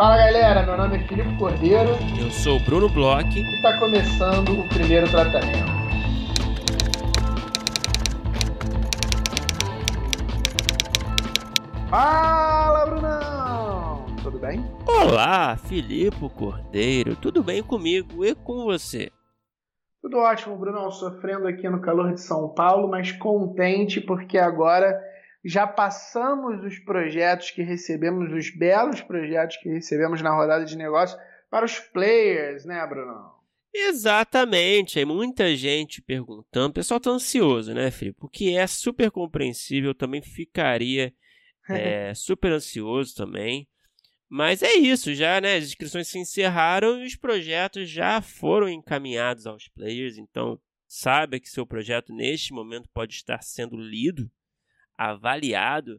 Fala galera, meu nome é Filipe Cordeiro. Eu sou o Bruno Bloch. E está começando o primeiro tratamento. Fala, Brunão! Tudo bem? Olá, Filipe Cordeiro. Tudo bem comigo e com você? Tudo ótimo, Brunão. Sofrendo aqui no calor de São Paulo, mas contente porque agora já passamos os projetos que recebemos, os belos projetos que recebemos na rodada de negócios para os players, né, Bruno? Exatamente, aí muita gente perguntando, o pessoal está ansioso, né, Felipe? Porque é super compreensível, também ficaria é, super ansioso também. Mas é isso, já, né? As inscrições se encerraram e os projetos já foram encaminhados aos players, então saiba que seu projeto neste momento pode estar sendo lido avaliado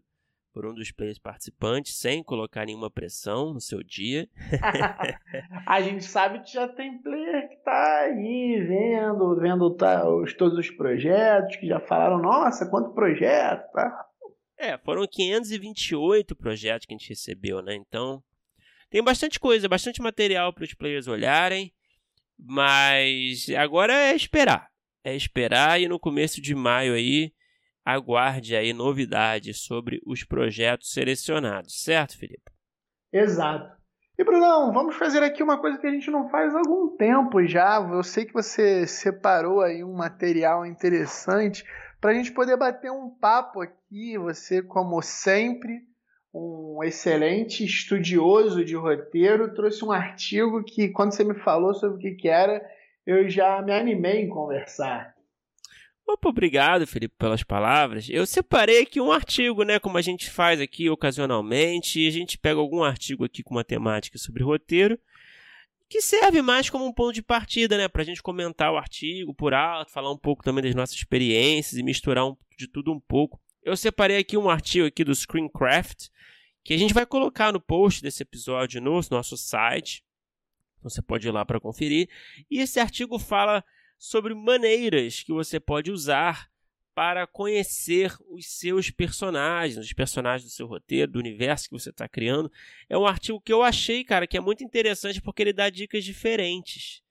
por um dos players participantes sem colocar nenhuma pressão no seu dia. a gente sabe que já tem player que tá aí vendo, vendo tá, os, todos os projetos, que já falaram, nossa, quanto projeto, tá? É, foram 528 projetos que a gente recebeu, né? Então, tem bastante coisa, bastante material para os players olharem, mas agora é esperar. É esperar e no começo de maio aí aguarde aí novidades sobre os projetos selecionados, certo, Felipe? Exato. E Brunão, vamos fazer aqui uma coisa que a gente não faz há algum tempo já. Eu sei que você separou aí um material interessante para a gente poder bater um papo aqui. Você, como sempre, um excelente estudioso de roteiro, trouxe um artigo que, quando você me falou sobre o que, que era, eu já me animei em conversar. Opa, obrigado, Felipe, pelas palavras. Eu separei aqui um artigo, né, como a gente faz aqui ocasionalmente, a gente pega algum artigo aqui com uma temática sobre roteiro, que serve mais como um ponto de partida, né, para a gente comentar o artigo por alto, falar um pouco também das nossas experiências e misturar um, de tudo um pouco. Eu separei aqui um artigo aqui do Screencraft, que a gente vai colocar no post desse episódio no nosso site. Você pode ir lá para conferir. E esse artigo fala sobre maneiras que você pode usar para conhecer os seus personagens, os personagens do seu roteiro, do universo que você está criando. É um artigo que eu achei, cara, que é muito interessante porque ele dá dicas diferentes,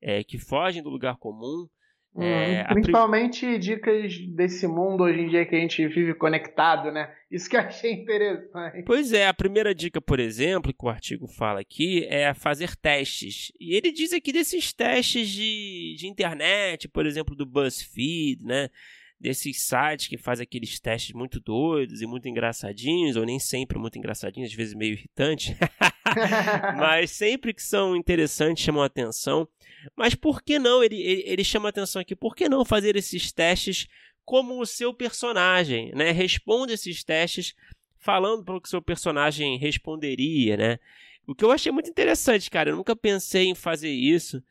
é, que fogem do lugar comum Hum, é, principalmente prim... dicas desse mundo hoje em dia que a gente vive conectado, né? Isso que eu achei interessante. Pois é, a primeira dica, por exemplo, que o artigo fala aqui é fazer testes. E ele diz aqui desses testes de, de internet, por exemplo, do BuzzFeed, né? Desses sites que fazem aqueles testes muito doidos e muito engraçadinhos, ou nem sempre muito engraçadinhos, às vezes meio irritantes. Mas sempre que são interessantes, chamam a atenção. Mas por que não? Ele, ele, ele chama atenção aqui. Por que não fazer esses testes como o seu personagem, né? Responde esses testes falando para o que o seu personagem responderia, né? O que eu achei muito interessante, cara. Eu nunca pensei em fazer isso.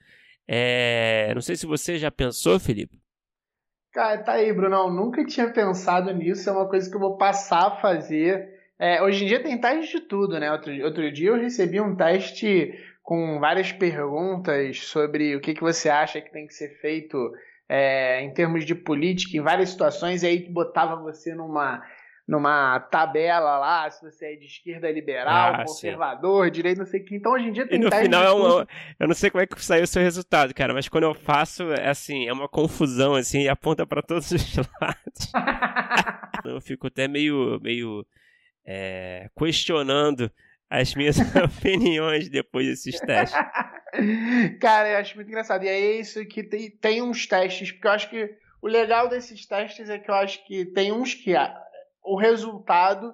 É... Não sei se você já pensou, Felipe. Cara, tá aí, Brunão. Nunca tinha pensado nisso. É uma coisa que eu vou passar a fazer. É, hoje em dia tem teste de tudo, né? Outro, outro dia eu recebi um teste com várias perguntas sobre o que, que você acha que tem que ser feito é, em termos de política em várias situações, e aí botava você numa, numa tabela lá, se você é de esquerda liberal, ah, conservador, sim. direito, não sei o que. Então hoje em dia tem e no final é um, Eu não sei como é que saiu o seu resultado, cara, mas quando eu faço, é assim, é uma confusão, assim, e aponta para todos os lados. eu fico até meio, meio é, questionando as minhas opiniões depois desses testes. Cara, eu acho muito engraçado. E é isso que tem, tem uns testes, porque eu acho que o legal desses testes é que eu acho que tem uns que o resultado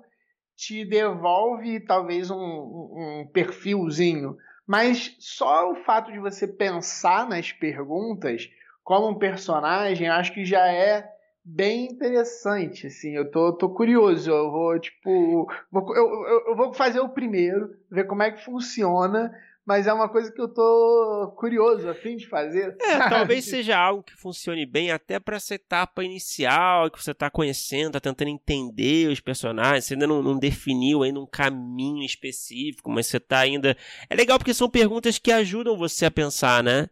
te devolve talvez um, um, perfilzinho. Mas só o fato de você pensar nas perguntas como um personagem, acho que já é bem interessante, assim, eu tô, tô curioso, eu vou, tipo, vou, eu, eu, vou fazer o primeiro, ver como é que funciona, mas é uma coisa que eu tô curioso, a fim de fazer. É, talvez seja algo que funcione bem até para essa etapa inicial, que você tá conhecendo, tá tentando entender os personagens, você ainda não, não definiu ainda um caminho específico, mas você tá ainda... É legal porque são perguntas que ajudam você a pensar, né?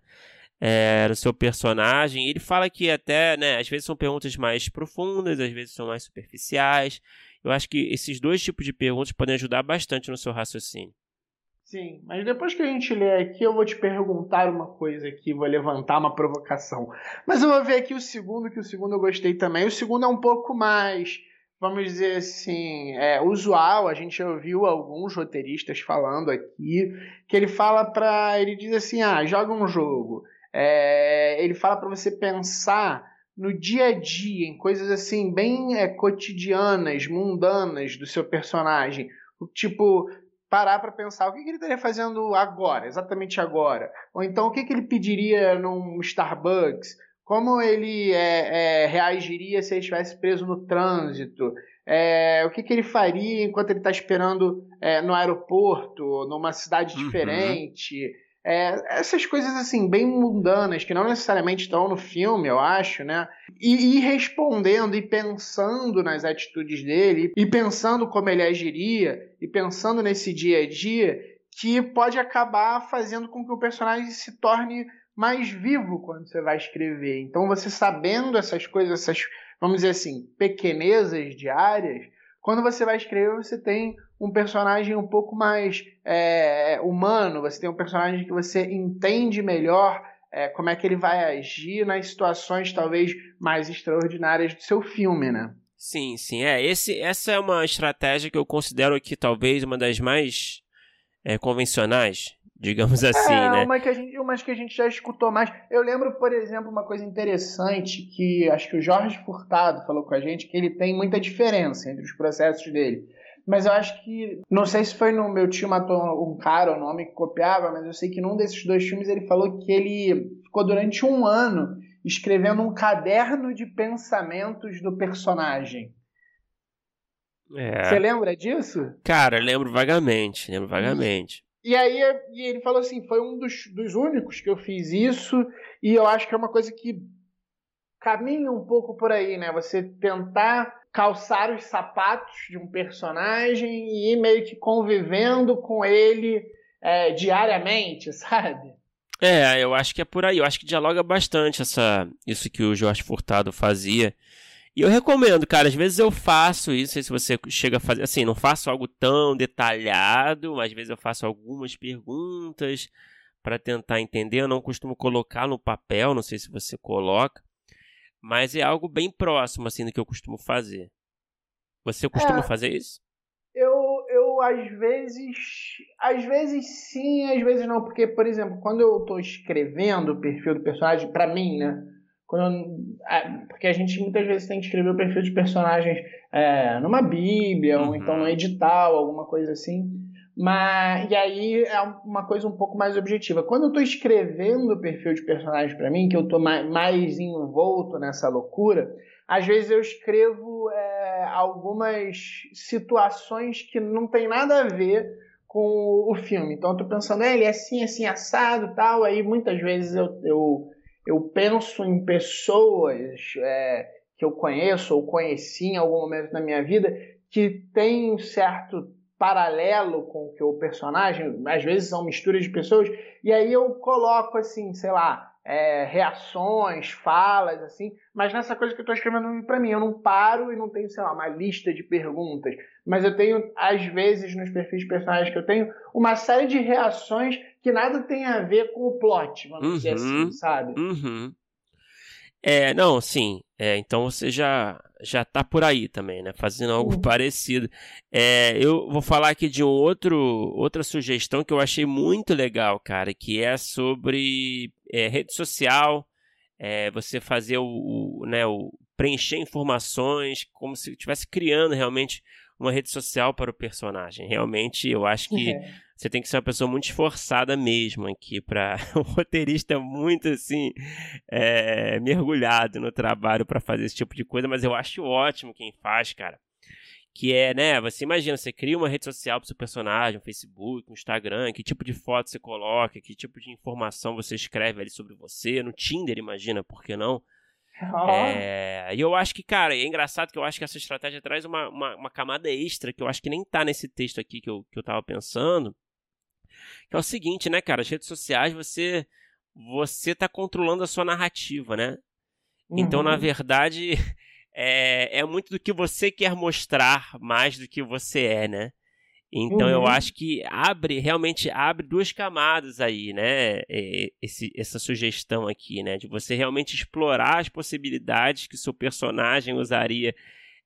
é, no seu personagem. Ele fala que até, né, às vezes são perguntas mais profundas, às vezes são mais superficiais. Eu acho que esses dois tipos de perguntas podem ajudar bastante no seu raciocínio. Sim, mas depois que a gente ler aqui, eu vou te perguntar uma coisa aqui, vou levantar uma provocação. Mas eu vou ver aqui o segundo, que o segundo eu gostei também. O segundo é um pouco mais, vamos dizer assim, é, usual. A gente ouviu alguns roteiristas falando aqui, que ele fala para. Ele diz assim: ah, joga um jogo. É, ele fala para você pensar no dia a dia, em coisas assim, bem é, cotidianas, mundanas do seu personagem. Tipo, parar para pensar o que, que ele estaria fazendo agora, exatamente agora. Ou então o que, que ele pediria num Starbucks, como ele é, é, reagiria se ele estivesse preso no trânsito, é, o que, que ele faria enquanto ele está esperando é, no aeroporto, numa cidade uhum. É, essas coisas assim, bem mundanas, que não necessariamente estão no filme, eu acho, né? E ir respondendo e pensando nas atitudes dele, e pensando como ele agiria, e pensando nesse dia a dia, que pode acabar fazendo com que o personagem se torne mais vivo quando você vai escrever. Então, você sabendo essas coisas, essas, vamos dizer assim, pequenezas diárias, quando você vai escrever, você tem um personagem um pouco mais é, humano, você tem um personagem que você entende melhor é, como é que ele vai agir nas situações talvez mais extraordinárias do seu filme, né? Sim, sim. É, esse, essa é uma estratégia que eu considero aqui talvez uma das mais é, convencionais, digamos assim, é, né? Uma que, a gente, umas que a gente já escutou mais. Eu lembro, por exemplo, uma coisa interessante que acho que o Jorge Furtado falou com a gente, que ele tem muita diferença entre os processos dele. Mas eu acho que. Não sei se foi no meu tio matou um cara, o nome que copiava, mas eu sei que num desses dois filmes ele falou que ele ficou durante um ano escrevendo um caderno de pensamentos do personagem. É. Você lembra disso? Cara, lembro vagamente, lembro vagamente. E aí e ele falou assim, foi um dos, dos únicos que eu fiz isso, e eu acho que é uma coisa que caminha um pouco por aí, né? Você tentar calçar os sapatos de um personagem e ir meio que convivendo com ele é, diariamente, sabe? É, eu acho que é por aí. Eu acho que dialoga bastante essa, isso que o Jorge Furtado fazia. E eu recomendo, cara. Às vezes eu faço isso, não sei se você chega a fazer. Assim, não faço algo tão detalhado, mas às vezes eu faço algumas perguntas para tentar entender. Eu não costumo colocar no papel, não sei se você coloca. Mas é algo bem próximo, assim, do que eu costumo fazer. Você costuma é, fazer isso? Eu, eu, às vezes. Às vezes sim, às vezes não. Porque, por exemplo, quando eu estou escrevendo o perfil do personagem, para mim, né? Quando eu, porque a gente muitas vezes tem que escrever o perfil de personagens é, numa Bíblia, uhum. ou então no edital, alguma coisa assim. Mas, e aí é uma coisa um pouco mais objetiva. Quando eu estou escrevendo o perfil de personagem para mim, que eu estou mais, mais, envolto nessa loucura, às vezes eu escrevo é, algumas situações que não tem nada a ver com o filme. Então eu estou pensando, é, ele é assim, assim, assado tal. Aí muitas vezes eu, eu, eu penso em pessoas é, que eu conheço ou conheci em algum momento da minha vida que tem certo paralelo com o que o personagem, às vezes são misturas de pessoas, e aí eu coloco assim, sei lá, é, reações, falas, assim, mas nessa coisa que eu estou escrevendo para mim, eu não paro e não tenho, sei lá, uma lista de perguntas, mas eu tenho, às vezes, nos perfis personagens que eu tenho, uma série de reações que nada tem a ver com o plot, vamos uhum, dizer assim, sabe? Uhum. É, não, sim. É, então você já já tá por aí também, né? Fazendo algo uhum. parecido. É, eu vou falar aqui de um outro outra sugestão que eu achei muito legal, cara, que é sobre é, rede social. É, você fazer o, o, né, o preencher informações como se estivesse criando realmente uma rede social para o personagem. Realmente, eu acho que é. você tem que ser uma pessoa muito esforçada mesmo aqui para o roteirista é muito assim é, mergulhado no trabalho para fazer esse tipo de coisa. Mas eu acho ótimo quem faz, cara. Que é, né? Você imagina, você cria uma rede social para o seu personagem, um Facebook, um Instagram, que tipo de foto você coloca, que tipo de informação você escreve ali sobre você, no Tinder, imagina, por que não? Oh. É, e eu acho que, cara, é engraçado que eu acho que essa estratégia traz uma, uma, uma, camada extra que eu acho que nem tá nesse texto aqui que eu, que eu tava pensando. Que é o seguinte, né, cara? As redes sociais, você você tá controlando a sua narrativa, né? Uhum. Então, na uhum. verdade, é, é muito do que você quer mostrar mais do que você é, né? Então uhum. eu acho que abre, realmente abre duas camadas aí, né? Esse, essa sugestão aqui, né? De você realmente explorar as possibilidades que seu personagem usaria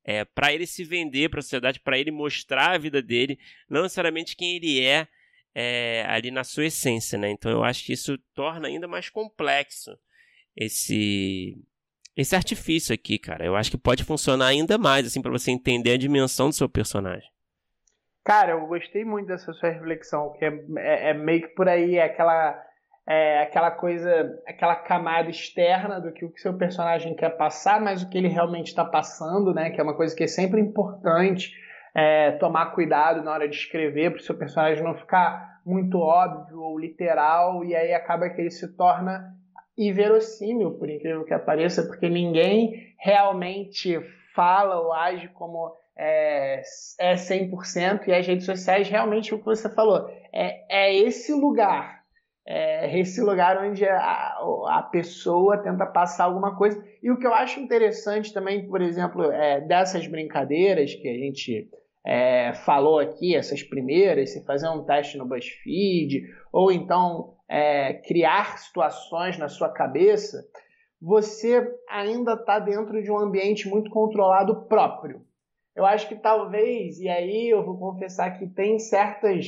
é, para ele se vender para a sociedade, para ele mostrar a vida dele, não necessariamente quem ele é, é, ali na sua essência, né? Então eu acho que isso torna ainda mais complexo esse esse artifício aqui, cara. Eu acho que pode funcionar ainda mais assim para você entender a dimensão do seu personagem. Cara, eu gostei muito dessa sua reflexão, que é, é, é meio que por aí, é aquela, é aquela coisa, aquela camada externa do que o seu personagem quer passar, mas o que ele realmente está passando, né? Que é uma coisa que é sempre importante é, tomar cuidado na hora de escrever, para o seu personagem não ficar muito óbvio ou literal, e aí acaba que ele se torna inverossímil, por incrível que apareça, porque ninguém realmente fala ou age como é, é 100%, e as redes sociais realmente o que você falou, é, é esse lugar, é esse lugar onde a, a pessoa tenta passar alguma coisa. E o que eu acho interessante também, por exemplo, é, dessas brincadeiras que a gente é, falou aqui, essas primeiras, se fazer um teste no BuzzFeed, ou então é, criar situações na sua cabeça, você ainda está dentro de um ambiente muito controlado próprio. Eu acho que talvez, e aí eu vou confessar que tem certas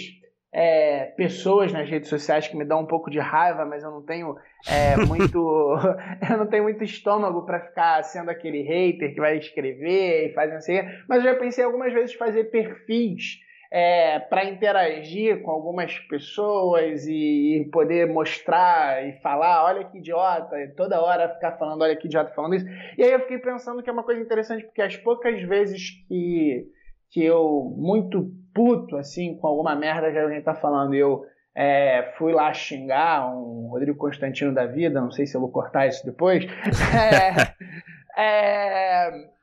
é, pessoas nas redes sociais que me dão um pouco de raiva, mas eu não tenho é, muito, eu não tenho muito estômago para ficar sendo aquele hater que vai escrever e fazer assim. Mas eu já pensei algumas vezes fazer perfis é, para interagir com algumas pessoas e, e, poder mostrar e falar, olha que idiota, e toda hora ficar falando, olha que idiota falando isso. E aí eu fiquei pensando que é uma coisa interessante, porque as poucas vezes que, que eu, muito puto, assim, com alguma merda que alguém tá falando, eu é, fui lá xingar um Rodrigo Constantino da vida, não sei se eu vou cortar isso depois. é, é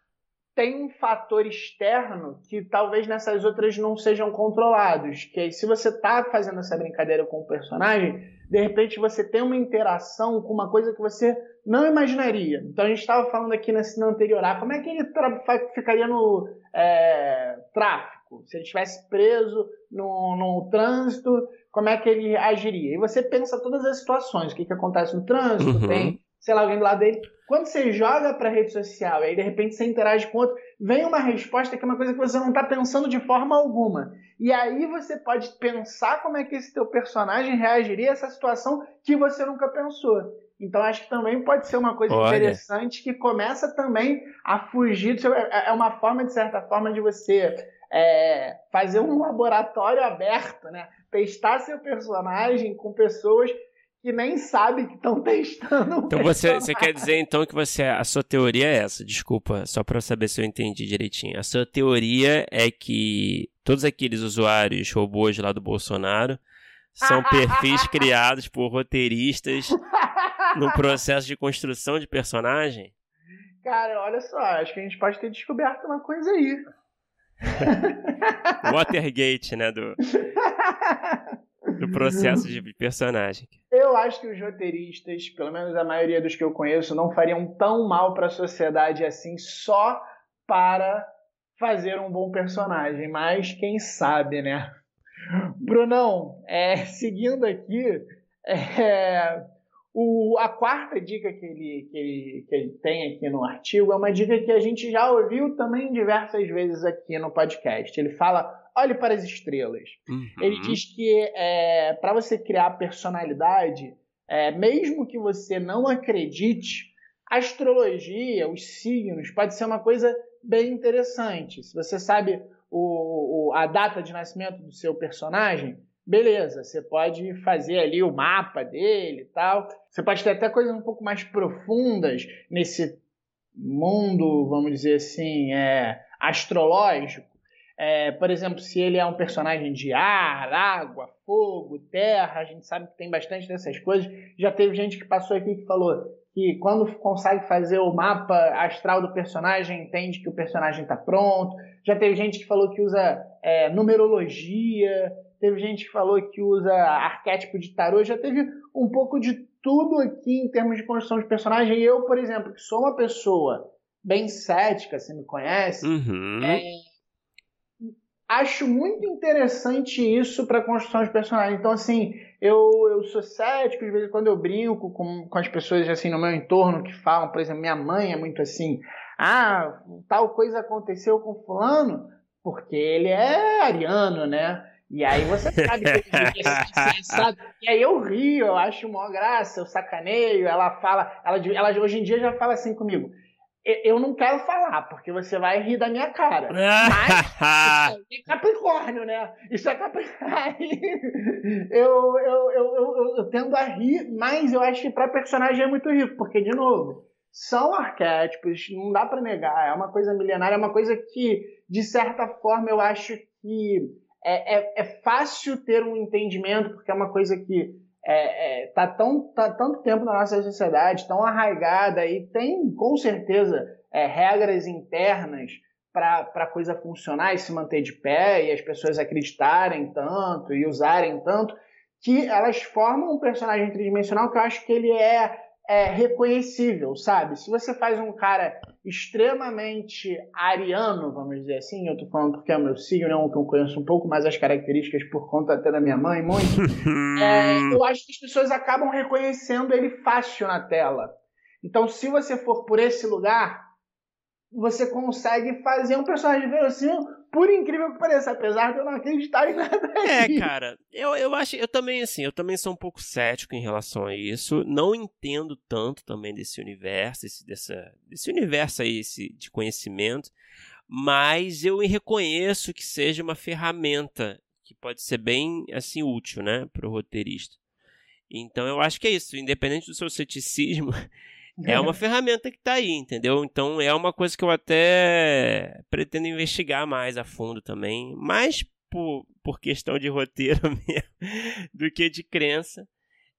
tem um fator externo que talvez nessas outras não sejam controlados. Que se você está fazendo essa brincadeira com o personagem, de repente você tem uma interação com uma coisa que você não imaginaria. Então a gente estava falando aqui nesse no anterior, ah, como é que ele ficaria no é, tráfico? Se ele estivesse preso no, no trânsito, como é que ele agiria? E você pensa todas as situações, o que, que acontece no trânsito, uhum. tem sei lá, alguém do lado dele. Quando você joga para rede social e aí de repente você interage com outro, vem uma resposta que é uma coisa que você não está pensando de forma alguma. E aí você pode pensar como é que esse teu personagem reagiria a essa situação que você nunca pensou. Então acho que também pode ser uma coisa Olha. interessante que começa também a fugir do seu. É, é uma forma, de certa forma, de você é, fazer um laboratório aberto, né? Testar seu personagem com pessoas que nem sabe que estão testando. Então você, você quer dizer então que você a sua teoria é essa? Desculpa, só para saber se eu entendi direitinho. A sua teoria é que todos aqueles usuários robôs lá do Bolsonaro são perfis criados por roteiristas no processo de construção de personagem? Cara, olha só, acho que a gente pode ter descoberto uma coisa aí. Watergate, né, do do processo de personagem. Eu acho que os roteiristas, pelo menos a maioria dos que eu conheço, não fariam tão mal para a sociedade assim só para fazer um bom personagem, mas quem sabe, né? Brunão, é, seguindo aqui, é, o, a quarta dica que ele, que, ele, que ele tem aqui no artigo é uma dica que a gente já ouviu também diversas vezes aqui no podcast. Ele fala olhe para as estrelas. Uhum. Ele diz que é, para você criar personalidade, é, mesmo que você não acredite, a astrologia, os signos, pode ser uma coisa bem interessante. Se você sabe o, o, a data de nascimento do seu personagem, beleza, você pode fazer ali o mapa dele e tal. Você pode ter até coisas um pouco mais profundas nesse mundo, vamos dizer assim, é, astrológico. É, por exemplo, se ele é um personagem de ar, água, fogo, terra, a gente sabe que tem bastante dessas coisas. Já teve gente que passou aqui que falou que quando consegue fazer o mapa astral do personagem, entende que o personagem está pronto. Já teve gente que falou que usa é, numerologia. Teve gente que falou que usa arquétipo de tarô. Já teve um pouco de tudo aqui em termos de construção de personagem. Eu, por exemplo, que sou uma pessoa bem cética, você me conhece, uhum. é, acho muito interessante isso para a construção de personagens. Então, assim, eu, eu sou cético, de vez em quando eu brinco com, com as pessoas assim no meu entorno que falam, por exemplo, minha mãe é muito assim, ah, tal coisa aconteceu com fulano, porque ele é ariano, né? E aí você sabe que ele é E aí eu rio, eu acho uma graça, eu sacaneio, ela fala, ela, ela hoje em dia já fala assim comigo. Eu não quero falar, porque você vai rir da minha cara. Mas isso é Capricórnio, né? Isso é Capricórnio. eu, eu, eu, eu, eu tendo a rir, mas eu acho que para personagem é muito rico, porque, de novo, são arquétipos, não dá para negar, é uma coisa milenária, é uma coisa que, de certa forma, eu acho que é, é, é fácil ter um entendimento, porque é uma coisa que é, é, tá, tão, tá tanto tempo na nossa sociedade, tão arraigada e tem com certeza é, regras internas para a coisa funcionar e se manter de pé e as pessoas acreditarem tanto e usarem tanto, que elas formam um personagem tridimensional que eu acho que ele é é, reconhecível, sabe? Se você faz um cara extremamente ariano, vamos dizer assim, eu tô falando porque é o meu signo, é um que eu conheço um pouco mais as características por conta até da minha mãe, muito, é, eu acho que as pessoas acabam reconhecendo ele fácil na tela. Então, se você for por esse lugar, você consegue fazer um personagem verossímil por incrível que pareça, apesar de eu não acreditar em nada. É, cara, eu, eu acho, eu também, assim, eu também sou um pouco cético em relação a isso. Não entendo tanto também desse universo, esse, dessa, desse universo aí esse, de conhecimento, mas eu reconheço que seja uma ferramenta que pode ser bem, assim, útil, né, para o roteirista. Então eu acho que é isso, independente do seu ceticismo, é uma ferramenta que está aí, entendeu? Então é uma coisa que eu até pretendo investigar mais a fundo também, mais por, por questão de roteiro mesmo do que de crença.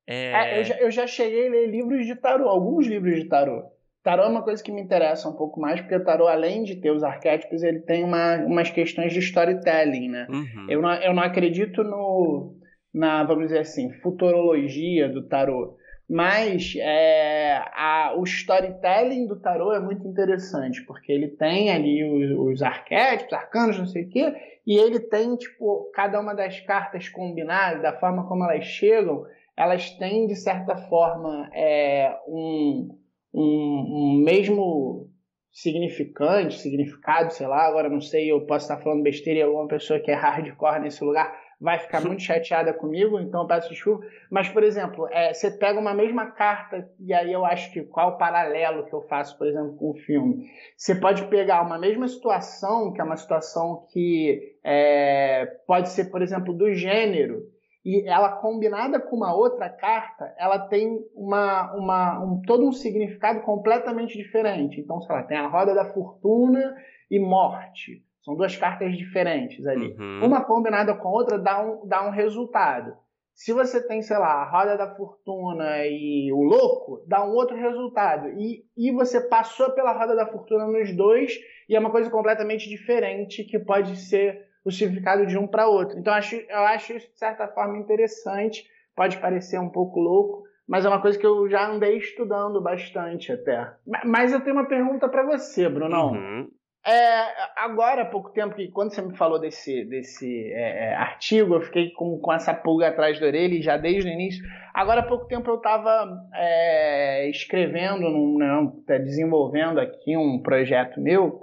É... É, eu, já, eu já cheguei a ler livros de tarô, alguns livros de tarô. Tarô é uma coisa que me interessa um pouco mais, porque o tarô, além de ter os arquétipos, ele tem uma, umas questões de storytelling, né? Uhum. Eu, não, eu não acredito no, na, vamos dizer assim, futurologia do tarô. Mas é, a, o storytelling do tarô é muito interessante, porque ele tem ali os, os arquétipos, arcanos, não sei o quê, e ele tem, tipo, cada uma das cartas combinadas, da forma como elas chegam, elas têm, de certa forma, é, um, um, um mesmo significante, significado, sei lá, agora não sei, eu posso estar falando besteira e alguma pessoa que é hardcore nesse lugar vai ficar muito chateada comigo, então eu peço desculpa. Mas, por exemplo, é, você pega uma mesma carta, e aí eu acho que qual o paralelo que eu faço, por exemplo, com o filme? Você pode pegar uma mesma situação, que é uma situação que é, pode ser, por exemplo, do gênero, e ela combinada com uma outra carta, ela tem uma, uma, um, todo um significado completamente diferente. Então, sei lá, tem a roda da fortuna e morte. São duas cartas diferentes ali. Uhum. Uma combinada com a outra dá um, dá um resultado. Se você tem, sei lá, a roda da fortuna e o louco, dá um outro resultado. E, e você passou pela roda da fortuna nos dois e é uma coisa completamente diferente que pode ser o significado de um para outro. Então eu acho, eu acho isso de certa forma interessante. Pode parecer um pouco louco, mas é uma coisa que eu já andei estudando bastante até. Mas eu tenho uma pergunta para você, Brunão. Uhum. É, agora, há pouco tempo, que quando você me falou desse, desse é, é, artigo, eu fiquei com, com essa pulga atrás da orelha, já desde o início. Agora, há pouco tempo, eu estava é, escrevendo, num, não, tá desenvolvendo aqui um projeto meu,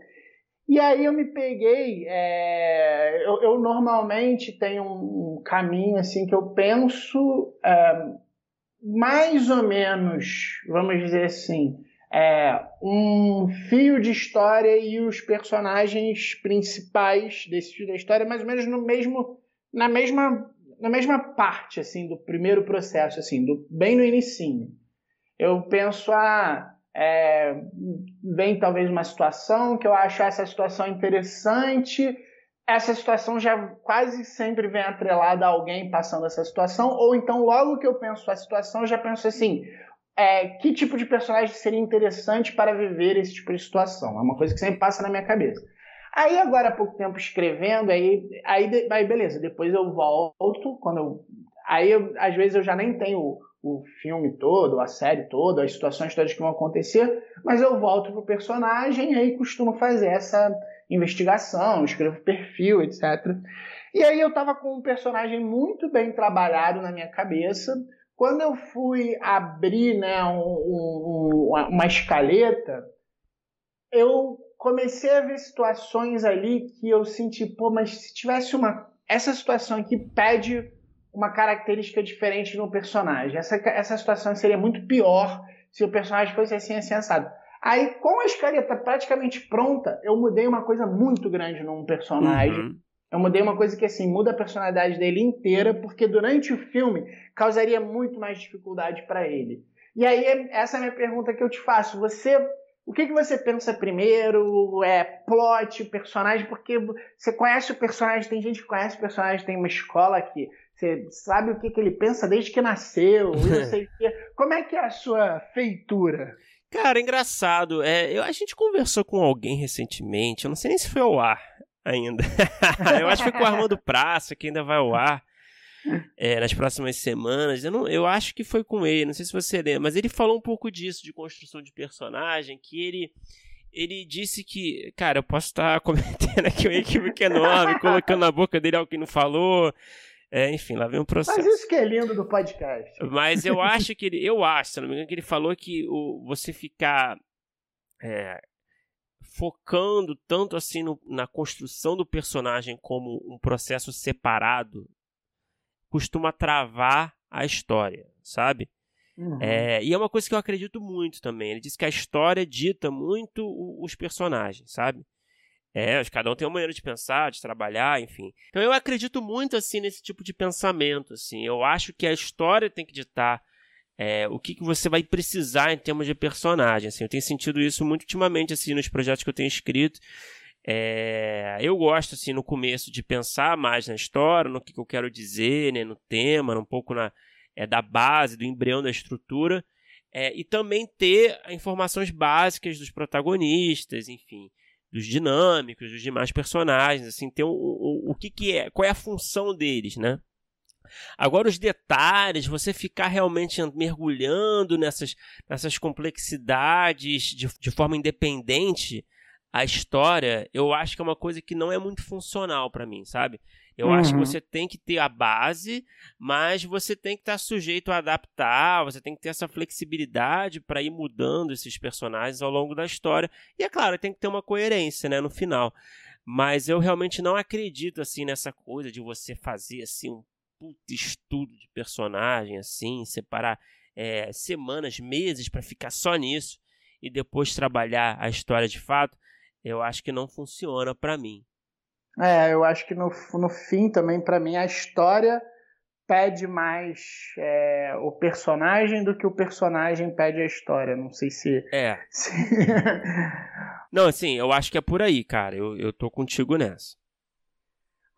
e aí eu me peguei. É, eu, eu, normalmente tenho um caminho assim que eu penso é, mais ou menos, vamos dizer assim é, um fio de história e os personagens principais desse fio da história mais ou menos no mesmo na mesma na mesma parte assim do primeiro processo assim do bem no inicinho. Eu penso ah é, vem talvez uma situação que eu acho essa situação interessante essa situação já quase sempre vem atrelada a alguém passando essa situação, ou então logo que eu penso a situação, eu já penso assim, é, que tipo de personagem seria interessante para viver esse tipo de situação. É uma coisa que sempre passa na minha cabeça. Aí agora há pouco tempo escrevendo, aí, aí, aí beleza, depois eu volto, quando eu, aí eu, às vezes eu já nem tenho o, o filme todo, a série toda, as situações todas que vão acontecer, mas eu volto pro personagem e aí costumo fazer essa investigação, escrevo perfil, etc. E aí eu tava com um personagem muito bem trabalhado na minha cabeça. Quando eu fui abrir né, um, um, uma escaleta, eu comecei a ver situações ali que eu senti, pô, mas se tivesse uma. Essa situação aqui pede uma característica diferente no personagem. Essa, essa situação seria muito pior se o personagem fosse assim, assim, assado. Aí, com a escaleta praticamente pronta, eu mudei uma coisa muito grande num personagem. Uhum. Eu mudei uma coisa que, assim, muda a personalidade dele inteira, porque durante o filme causaria muito mais dificuldade para ele. E aí, essa é a minha pergunta que eu te faço. Você o que, que você pensa primeiro? É plot, personagem? Porque você conhece o personagem, tem gente que conhece o personagem, tem uma escola aqui. Você sabe o que, que ele pensa desde que nasceu, não sei o quê. Como é que é a sua feitura? Cara, engraçado. É, eu, a gente conversou com alguém recentemente, eu não sei nem se foi ao ar ainda. eu acho que foi com o Armando Praça, que ainda vai ao ar é, nas próximas semanas. Eu, não, eu acho que foi com ele, não sei se você lembra, mas ele falou um pouco disso, de construção de personagem, que ele. Ele disse que, cara, eu posso estar cometendo aqui um equívoco enorme, colocando na boca dele algo que não falou. É, enfim, lá vem um processo. Mas isso que é lindo do podcast. Mas eu acho que ele, eu acho, se não me engano, que ele falou que o, você ficar é, focando tanto assim no, na construção do personagem como um processo separado costuma travar a história, sabe? Uhum. É, e é uma coisa que eu acredito muito também. Ele diz que a história dita muito os personagens, sabe? É, cada um tem uma maneira de pensar, de trabalhar, enfim. Então eu acredito muito assim nesse tipo de pensamento, assim. Eu acho que a história tem que ditar é, o que, que você vai precisar em termos de personagem. Assim. Eu tenho sentido isso muito ultimamente assim nos projetos que eu tenho escrito. É, eu gosto, assim, no começo de pensar mais na história, no que, que eu quero dizer, né, no tema, um pouco na, é, da base, do embrião da estrutura, é, e também ter informações básicas dos protagonistas, enfim, dos dinâmicos, dos demais personagens, assim, ter o, o, o que, que é, qual é a função deles, né? Agora, os detalhes, você ficar realmente mergulhando nessas, nessas complexidades de, de forma independente, a história, eu acho que é uma coisa que não é muito funcional para mim, sabe? Eu uhum. acho que você tem que ter a base, mas você tem que estar tá sujeito a adaptar, você tem que ter essa flexibilidade para ir mudando esses personagens ao longo da história. E é claro, tem que ter uma coerência, né, no final. Mas eu realmente não acredito assim nessa coisa de você fazer assim um puto estudo de personagem assim, separar é, semanas, meses para ficar só nisso e depois trabalhar a história de fato eu acho que não funciona para mim. É, eu acho que no, no fim também, para mim, a história pede mais é, o personagem do que o personagem pede a história. Não sei se. É. Se... não, assim, eu acho que é por aí, cara. Eu, eu tô contigo nessa.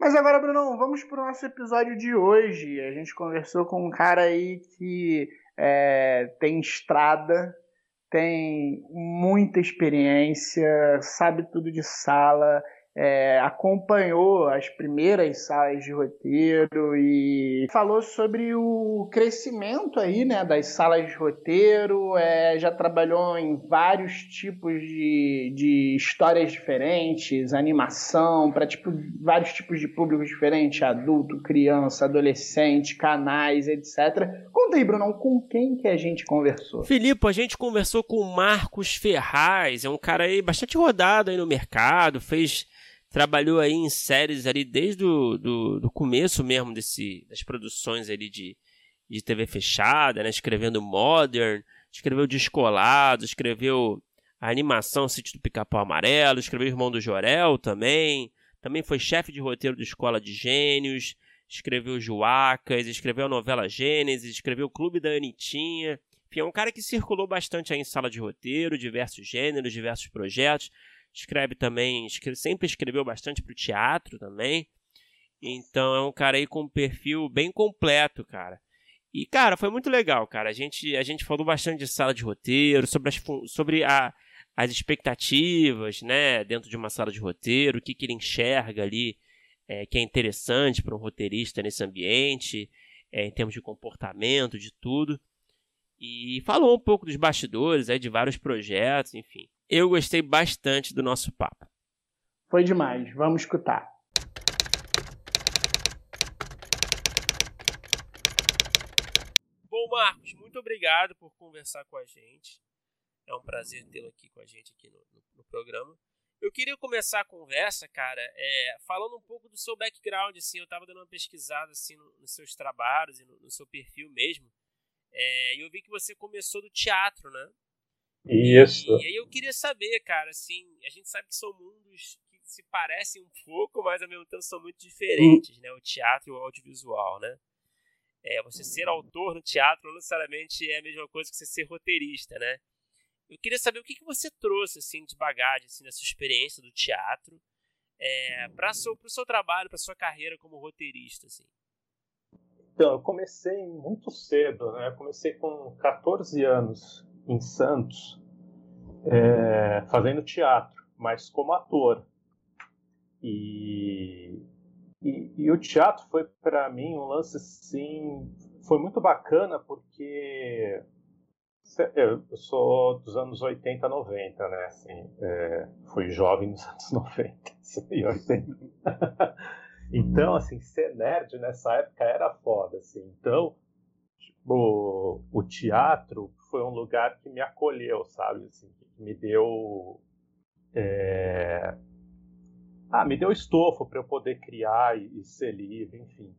Mas agora, Bruno, vamos pro nosso episódio de hoje. A gente conversou com um cara aí que é, tem estrada, tem muita experiência, sabe tudo de sala, é, acompanhou as primeiras salas de roteiro e falou sobre o crescimento aí, né, das salas de roteiro, é, já trabalhou em vários tipos de, de histórias diferentes, animação, para tipo, vários tipos de públicos diferentes, adulto, criança, adolescente, canais, etc. Conta aí, Bruno, com quem que a gente conversou? Filipe, a gente conversou com o Marcos Ferraz, é um cara aí bastante rodado aí no mercado, fez trabalhou aí em séries ali desde o do, do começo mesmo desse, das produções ali de, de TV fechada, né? Escrevendo Modern, escreveu Descolado, escreveu a animação Sítio do Pica-Pau Amarelo, escreveu Irmão do Jorel também, também foi chefe de roteiro do Escola de Gênios, escreveu Joacas, escreveu a novela Gênesis, escreveu o Clube da Anitinha. Enfim, é um cara que circulou bastante aí em sala de roteiro, diversos gêneros, diversos projetos escreve também, escreve, sempre escreveu bastante para o teatro também. Então é um cara aí com um perfil bem completo, cara. E, cara, foi muito legal, cara. A gente, a gente falou bastante de sala de roteiro, sobre as, sobre a, as expectativas, né, dentro de uma sala de roteiro, o que, que ele enxerga ali é, que é interessante para um roteirista nesse ambiente, é, em termos de comportamento, de tudo. E falou um pouco dos bastidores, aí, de vários projetos, enfim eu gostei bastante do nosso papo. Foi demais. Vamos escutar. Bom, Marcos, muito obrigado por conversar com a gente. É um prazer tê-lo aqui com a gente aqui no, no, no, programa. Eu queria começar a conversa, cara, é, falando um pouco do seu background. Assim, eu estava dando uma pesquisada assim, no, nos seus trabalhos e no, no seu perfil mesmo. É, e eu vi que você começou do teatro, né? Isso. E, e aí eu queria saber, cara, assim, a gente sabe que são mundos que se parecem um pouco, mas ao mesmo tempo são muito diferentes, né? O teatro e o audiovisual, né? É, você ser autor no teatro não necessariamente é a mesma coisa que você ser roteirista, né? Eu queria saber o que, que você trouxe assim de bagagem assim dessa experiência do teatro é, para o seu, seu trabalho, para sua carreira como roteirista, assim. Então, eu comecei muito cedo, né? Eu comecei com 14 anos em Santos, é, fazendo teatro, mas como ator. E, e, e o teatro foi para mim um lance assim, foi muito bacana porque eu sou dos anos 80, 90, né? Assim, é, fui jovem nos anos 90 e 80. então, assim, ser nerd nessa época era foda, assim. Então, tipo, o teatro foi um lugar que me acolheu, sabe? Assim, me deu. É... Ah, me deu estofo para eu poder criar e, e, ser livre, enfim.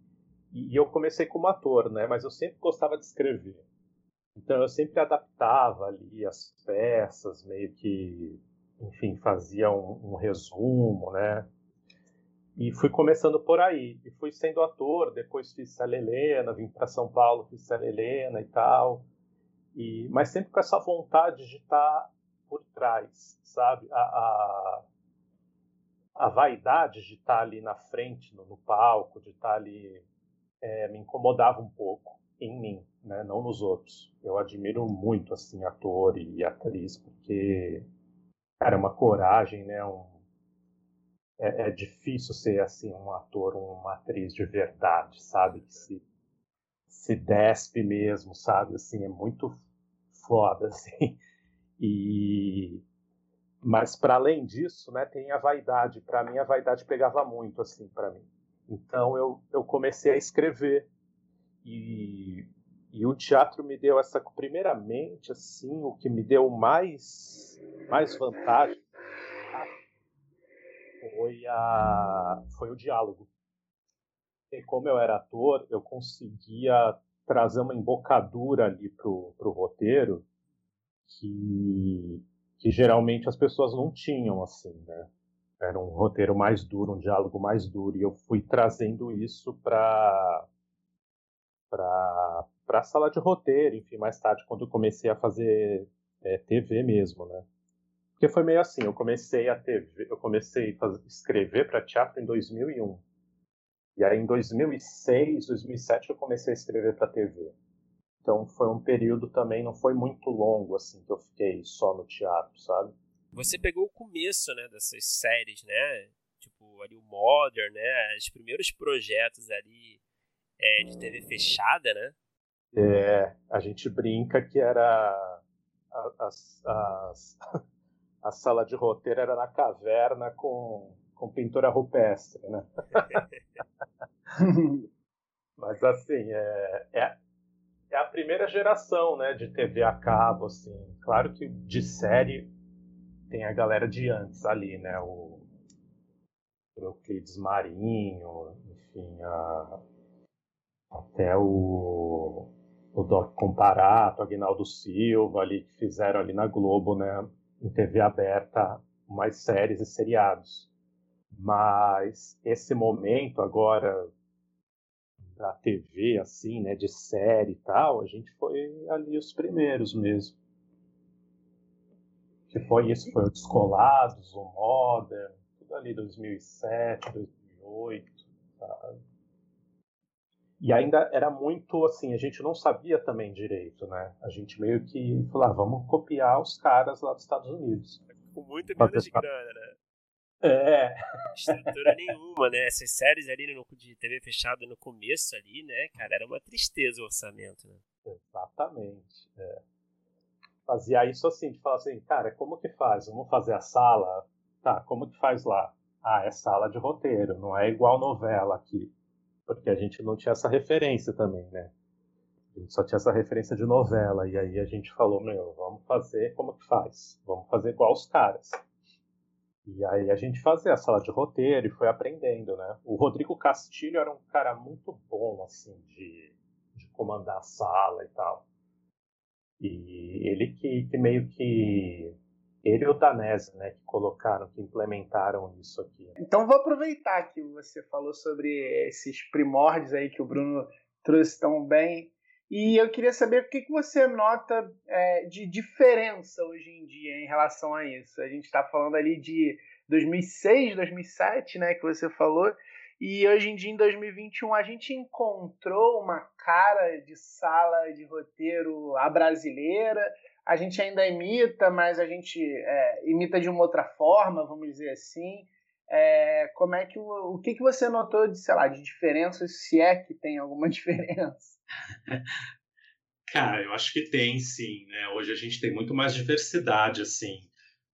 E, e eu comecei como ator, né? Mas eu sempre gostava de escrever. Então eu sempre adaptava ali as peças, meio que, enfim, fazia um, um resumo, né? E fui começando por aí. E fui sendo ator, depois fiz Célia Helena, vim para São Paulo, fiz Célia Helena e tal. E, mas sempre com essa vontade de estar por trás, sabe? A, a, a vaidade de estar ali na frente, no, no palco, de estar ali, é, me incomodava um pouco em mim, né? não nos outros. Eu admiro muito assim ator e atriz porque cara, é uma coragem, né? Um, é, é, difícil ser assim um ator, uma atriz de verdade, sabe? Que se, se despe mesmo, sabe? Assim, é muito foda, assim. E mas para além disso, né, tem a vaidade. Para mim a vaidade pegava muito assim para mim. Então eu, eu comecei a escrever e, e o teatro me deu essa primeiramente assim, o que me deu mais mais vantagem foi, a, foi o diálogo. E como eu era ator, eu conseguia trazer uma embocadura ali pro, pro roteiro que, que geralmente as pessoas não tinham, assim, né? Era um roteiro mais duro, um diálogo mais duro, e eu fui trazendo isso para para a sala de roteiro, enfim, mais tarde, quando eu comecei a fazer é, TV mesmo, né? Porque foi meio assim, eu comecei a TV, eu comecei a escrever para teatro em 2001. E aí em 2006, 2007 eu comecei a escrever para TV. Então foi um período também, não foi muito longo assim que eu fiquei só no teatro, sabe? Você pegou o começo, né, dessas séries, né? Tipo, ali o Modern, né? Os primeiros projetos ali é, de TV fechada, né? É, a gente brinca que era as, as, a sala de roteiro era na caverna com, com pintura rupestre, né? Mas assim, é, é, é, a primeira geração né, de TV a cabo, assim. Claro que de série tem a galera de antes ali, né? O Euclides Marinho, enfim, a, até o, o Doc Comparato, Agnaldo Silva ali, que fizeram ali na Globo, né? Em TV aberta mais séries e seriados. Mas esse momento agora da TV, assim, né, de série e tal, a gente foi ali os primeiros mesmo. Que foi isso, foi o Descolados, o Modern, tudo ali 2007, 2008, sabe? E ainda era muito assim, a gente não sabia também direito, né? A gente meio que falou, ah, vamos copiar os caras lá dos Estados Unidos. Com muita menos de grana, né? É. Estrutura nenhuma, né? Essas séries ali no, de TV fechada no começo ali, né, cara, era uma tristeza o orçamento, né? Exatamente. É. Fazia isso assim, de falar assim, cara, como que faz? Vamos fazer a sala? Tá, como que faz lá? ah, é sala de roteiro, não é igual novela aqui. Porque a gente não tinha essa referência também, né? A gente só tinha essa referência de novela. E aí a gente falou, meu, vamos fazer como que faz? Vamos fazer igual os caras. E aí a gente fazia a sala de roteiro e foi aprendendo, né? O Rodrigo Castilho era um cara muito bom, assim, de, de comandar a sala e tal. E ele que, que meio que ele e o Danese, né, que colocaram, que implementaram isso aqui. Então vou aproveitar que você falou sobre esses primórdios aí que o Bruno trouxe tão bem. E eu queria saber o que, que você nota é, de diferença hoje em dia em relação a isso. A gente está falando ali de 2006, 2007, né, que você falou. E hoje em dia, em 2021, a gente encontrou uma cara de sala de roteiro à brasileira a gente ainda imita, mas a gente é, imita de uma outra forma, vamos dizer assim. É, como é que o, que, que você notou de, sei lá, de diferenças, se é que tem alguma diferença? Cara, eu acho que tem sim, né? Hoje a gente tem muito mais diversidade, assim,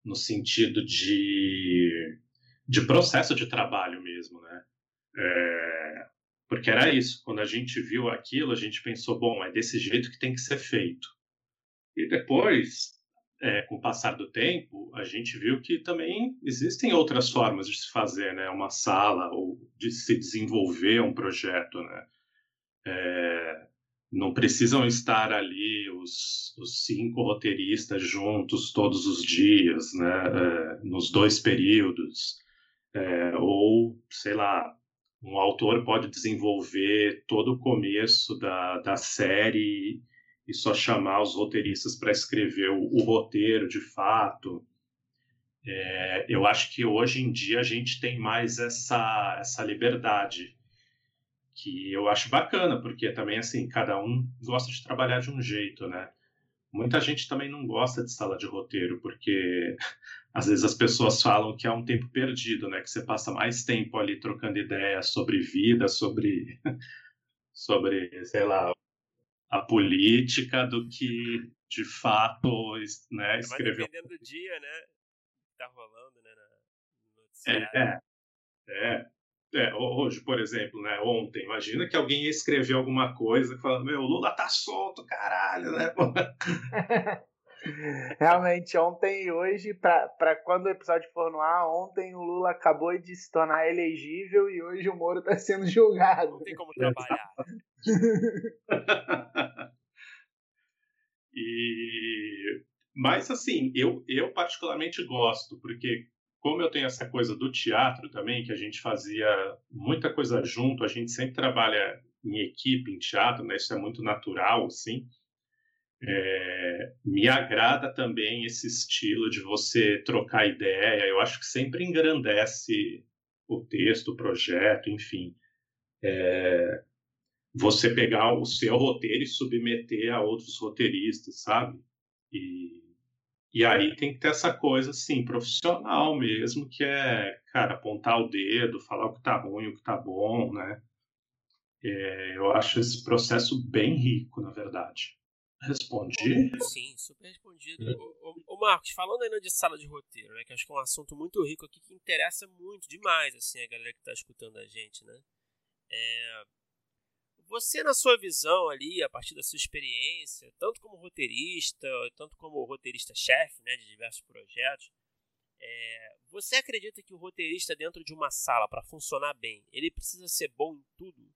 no sentido de, de processo de trabalho mesmo, né? É, porque era isso, quando a gente viu aquilo, a gente pensou, bom, é desse jeito que tem que ser feito. E depois, é, com o passar do tempo, a gente viu que também existem outras formas de se fazer né, uma sala ou de se desenvolver um projeto. Né? É, não precisam estar ali os, os, cinco roteiristas juntos todos os dias, né, é, nos dois períodos. É, ou, sei lá, um autor pode desenvolver todo o começo da, da série e só chamar os roteiristas para escrever o, o, roteiro de fato. É, eu acho que hoje em dia a gente tem mais essa, essa liberdade, que eu acho bacana, porque também, assim, cada um gosta de trabalhar de um jeito, né? Muita gente também não gosta de sala de roteiro, porque às vezes as pessoas falam que é um tempo perdido, né? Que você passa mais tempo ali trocando ideias sobre vida, sobre, sobre sei lá, a política do que de fato né, escrever. Dependendo do dia, né? Que tá rolando, né? é, é, é, é, hoje, por exemplo, né? Ontem, imagina que alguém ia escrever alguma coisa que fala, meu, Lula tá solto, caralho, né? Realmente, ontem e hoje, para quando o episódio for no ar, ontem o Lula acabou de se tornar elegível e hoje o Moro está sendo julgado. Não tem como trabalhar. e... Mas, assim, eu, eu particularmente gosto, porque como eu tenho essa coisa do teatro também, que a gente fazia muita coisa junto, a gente sempre trabalha em equipe, em teatro, né? Isso é muito natural, assim. É, me agrada também esse estilo de você trocar ideia. Eu acho que sempre engrandece o texto, o projeto, enfim. É, você pegar o seu roteiro e submeter a outros roteiristas, sabe? E, e aí tem que ter essa coisa, assim, profissional mesmo, que é, cara, apontar o dedo, falar o que tá ruim, o que tá bom, né? É, eu acho esse processo bem rico, na verdade. Respondi? Sim, super respondido. O, o, Marcos, falando ainda de sala de roteiro, né? Que acho que é um assunto muito rico aqui que interessa muito demais, assim, a galera que está escutando a gente, né? É, você, na sua visão ali, a partir da sua experiência, tanto como roteirista, tanto como roteirista-chefe, né, de diversos projetos, é, você acredita que o roteirista dentro de uma sala, para funcionar bem, ele precisa ser bom em tudo?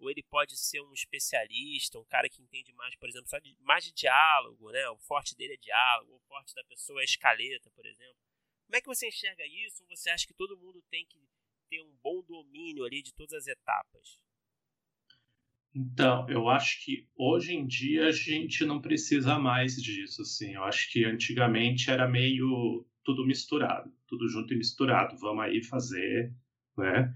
Ou ele pode ser um especialista, um cara que entende mais, por exemplo, de, mais de diálogo, né? O forte dele é diálogo, o forte da pessoa é escaleta, por exemplo. Como é que você enxerga isso? Ou você acha que todo mundo tem que ter um bom domínio ali de todas as etapas? Então, eu acho que hoje em dia a gente não precisa mais disso, assim. Eu acho que antigamente era meio tudo misturado, tudo junto e misturado. Vamos aí fazer, né?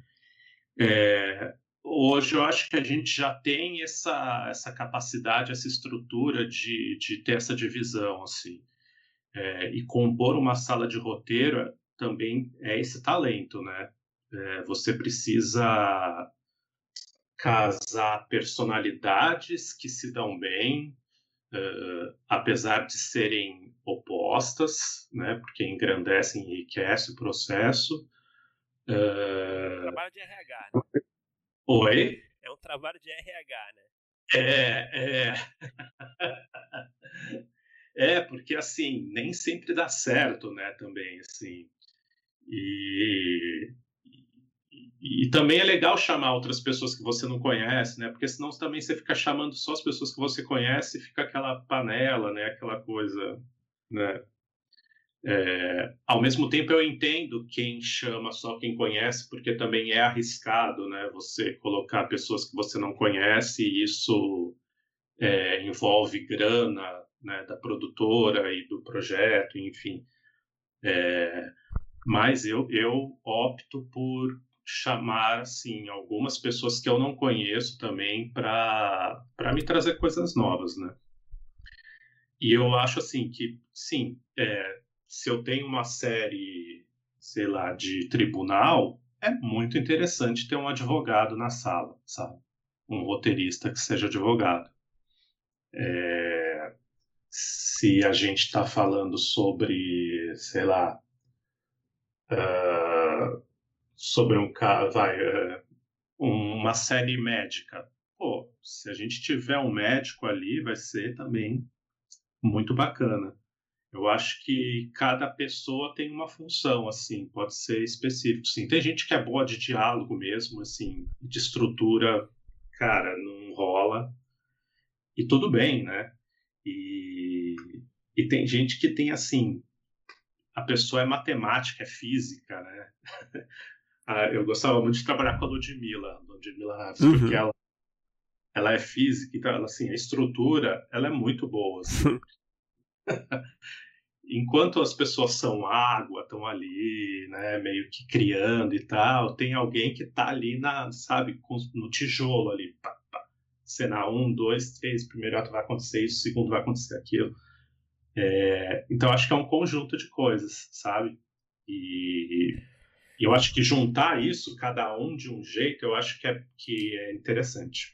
É, hoje eu acho que a gente já tem essa, essa capacidade, essa estrutura de, de ter essa divisão, assim. É, e compor uma sala de roteiro também é esse talento, né? É, você precisa casar personalidades que se dão bem, uh, apesar de serem opostas, né? Porque engrandecem e enriquece o processo, Uh... Trabalho de RH, né? Oi? É um trabalho de RH, né? É, é. é, porque assim, nem sempre dá certo, né, também, assim. E, e, e, também é legal chamar outras pessoas que você não conhece, né? Porque senão também você fica chamando só as pessoas que você conhece e fica aquela panela, né? Aquela coisa, né? É, ao mesmo tempo, eu entendo quem chama só quem conhece, porque também é arriscado, né? Você colocar pessoas que você não conhece e isso é, envolve grana né, da produtora e do projeto, enfim. É, mas eu, eu opto por chamar assim algumas pessoas que eu não conheço também para me trazer coisas novas, né? E eu acho assim que sim, é, se eu tenho uma série, sei lá, de tribunal, é muito interessante ter um advogado na sala, sabe? Um roteirista que seja advogado. É, se a gente está falando sobre, sei lá, uh, sobre um vai, uh, uma série médica. Pô, se a gente tiver um médico ali, vai ser também muito bacana. Eu acho que cada pessoa tem uma função, assim, pode ser específico, sim. Tem gente que é boa de diálogo mesmo, assim, de estrutura, cara, não rola. E tudo bem, né? E, e tem gente que tem, assim, a pessoa é matemática, é física, né? Ah, eu gostava muito de trabalhar com a Ludmilla, Ludmilla Raves, uhum. porque ela, ela é física, então, ela, assim, a estrutura, ela é muito boa, assim. enquanto as pessoas são água, estão ali, né, meio que criando e tal, tem alguém que está ali na, sabe, no tijolo ali, pá, pá. cena um, dois, três, primeiro ato vai acontecer isso, segundo vai acontecer aquilo. É, então acho que é um conjunto de coisas, sabe? E, e eu acho que juntar isso, cada um de um jeito, eu acho que é, que é interessante.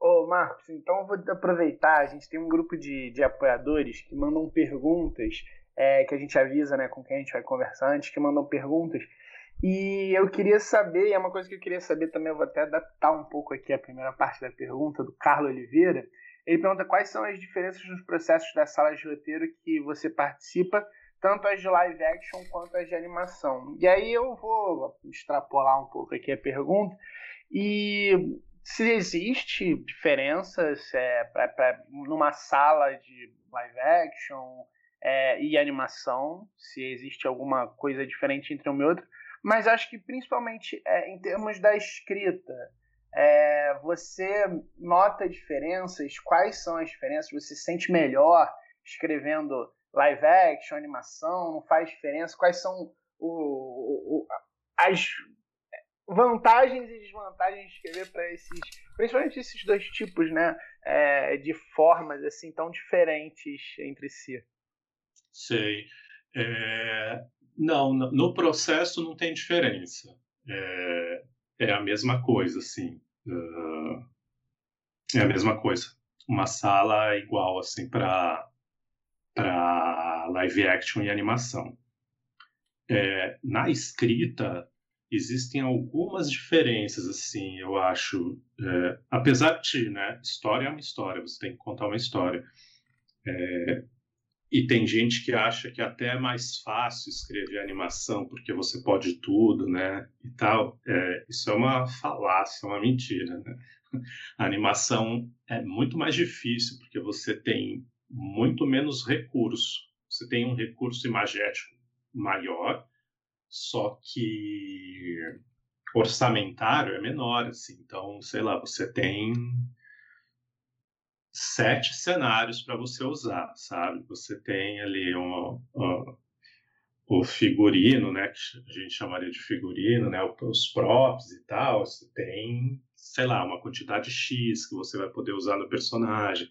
Ô, Marcos, então eu vou aproveitar. A gente tem um grupo de, de apoiadores que mandam perguntas, é, que a gente avisa né, com quem a gente vai conversar antes, que mandam perguntas. E eu queria saber, e é uma coisa que eu queria saber também, eu vou até adaptar um pouco aqui a primeira parte da pergunta, do Carlos Oliveira. Ele pergunta quais são as diferenças nos processos das salas de roteiro que você participa, tanto as de live action quanto as de animação. E aí eu vou extrapolar um pouco aqui a pergunta. E se existe diferenças é, pra, pra, numa sala de live action é, e animação, se existe alguma coisa diferente entre um e outro, mas acho que principalmente é, em termos da escrita, é, você nota diferenças? Quais são as diferenças? Você se sente melhor escrevendo live action, animação? Não faz diferença? Quais são o, o, as vantagens e desvantagens de escrever para esses, principalmente esses dois tipos, né, é, de formas assim tão diferentes entre si. Sei. É, não, no processo não tem diferença. É, é a mesma coisa, assim. Uh, é a mesma coisa. Uma sala igual, assim, para para live action e animação. É, na escrita, existem algumas diferenças, assim, eu acho. É, apesar de, né, história é uma história, você tem que contar uma história. É, e tem gente que acha que até é mais fácil escrever animação, porque você pode tudo, né, e tal. É, isso é uma falácia, uma mentira, né? A animação é muito mais difícil, porque você tem muito menos recurso. Você tem um recurso imagético maior, só que orçamentário é menor, assim. Então, sei lá, você tem sete cenários para você usar, sabe? Você tem ali o figurino, né, que a gente chamaria de figurino, né, os props e tal. Você tem, sei lá, uma quantidade X que você vai poder usar no personagem.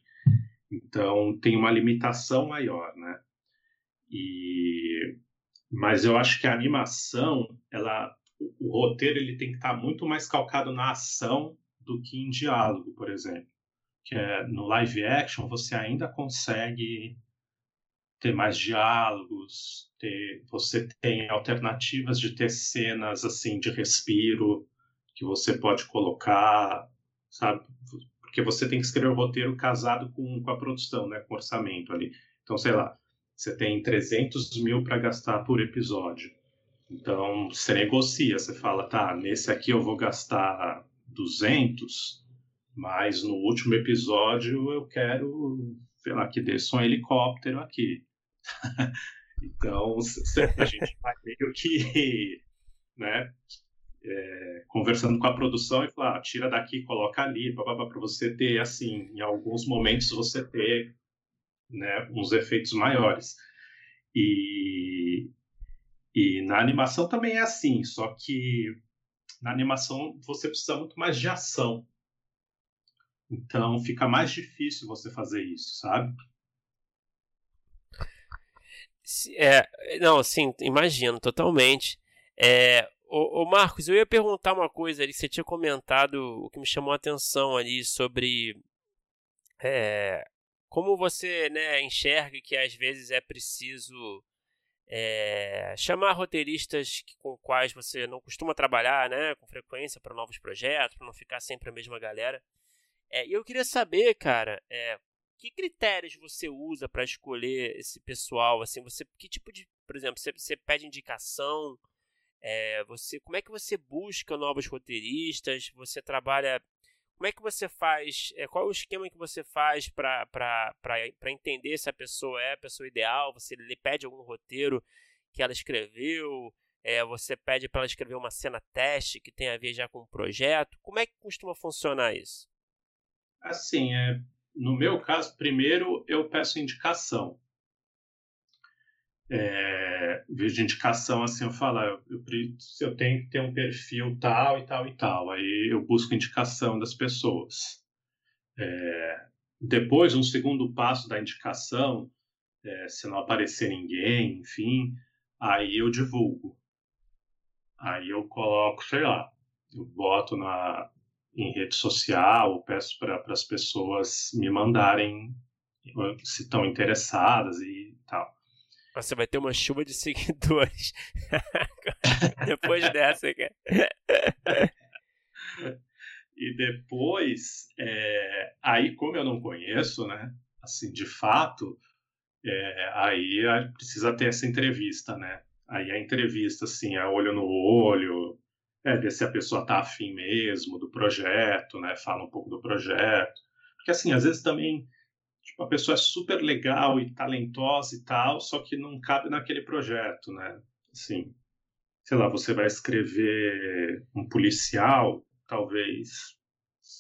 Então, tem uma limitação maior, né? E mas eu acho que a animação, ela, o, roteiro ele tem que estar muito mais calcado na ação do que em diálogo, por exemplo. Que é, no live action você ainda consegue ter mais diálogos, ter, você tem alternativas de ter cenas assim de respiro que você pode colocar, sabe? Porque você tem que escrever o roteiro casado com, com a produção, né? Com o orçamento ali. Então, sei lá, você tem 300 mil para gastar por episódio. Então, você negocia, você fala, tá, nesse aqui eu vou gastar 200, mas no último episódio eu quero, sei lá, que desça um helicóptero aqui. então, a gente vai meio que, né, é, conversando com a produção e falar, ah, tira daqui, coloca ali, para você ter, assim, em alguns momentos você ter, né, uns efeitos maiores. E, e na animação também é assim, só que na animação você precisa muito mais de ação. Então fica mais difícil você fazer isso, sabe? É, não, sim, imagino, totalmente. É, ô, ô, Marcos, eu ia perguntar uma coisa ali, você tinha comentado o que me chamou a atenção ali sobre é, como você né, enxerga que às vezes é preciso é, chamar roteiristas com quais você não costuma trabalhar né, com frequência para novos projetos, para não ficar sempre a mesma galera. É, e eu queria saber, cara, é, que critérios você usa para escolher esse pessoal? Assim, você que tipo de, por exemplo, você, você pede indicação? É, você, como é que você busca novos roteiristas? Você trabalha como é que você faz? É, qual o esquema que você faz para entender se a pessoa é a pessoa ideal? Você lhe pede algum roteiro que ela escreveu? É, você pede para ela escrever uma cena teste que tem a ver já com o projeto? Como é que costuma funcionar isso? Assim, é, no meu caso, primeiro eu peço indicação. É, vejo indicação assim, eu falo, eu, eu, eu tenho que ter um perfil tal e tal e tal. Aí eu busco indicação das pessoas. É, depois, um segundo passo da indicação, é, se não aparecer ninguém, enfim, aí eu divulgo. Aí eu coloco, sei lá, eu boto na, em rede social, peço para as pessoas me mandarem se estão interessadas e tal. Você vai ter uma chuva de seguidores depois dessa, cara. e depois, é, aí como eu não conheço, né, assim, de fato, é, aí precisa ter essa entrevista, né? Aí a entrevista, assim, é olho no olho, é, ver se a pessoa tá afim mesmo do projeto, né? Fala um pouco do projeto. Porque, assim, às vezes também tipo, a pessoa é super legal e talentosa e tal, só que não cabe naquele projeto, né? Assim, sei lá, você vai escrever um policial, talvez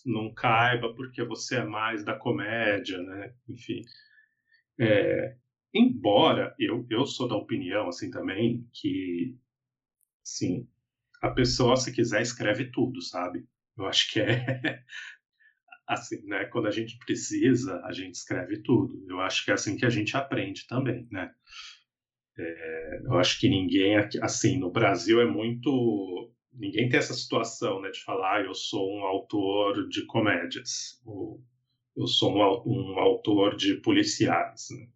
não caiba porque você é mais da comédia, né? Enfim. É, embora eu, eu sou da opinião, assim, também, que, sim, a pessoa, se quiser, escreve tudo, sabe? Eu acho que é assim, né? Quando a gente precisa, a gente escreve tudo. Eu acho que é assim que a gente aprende também, né? É, eu acho que ninguém, assim, no Brasil é muito. Ninguém tem essa situação, né, de falar, ah, eu sou um autor de comédias, ou eu sou um, um autor de policiais, né?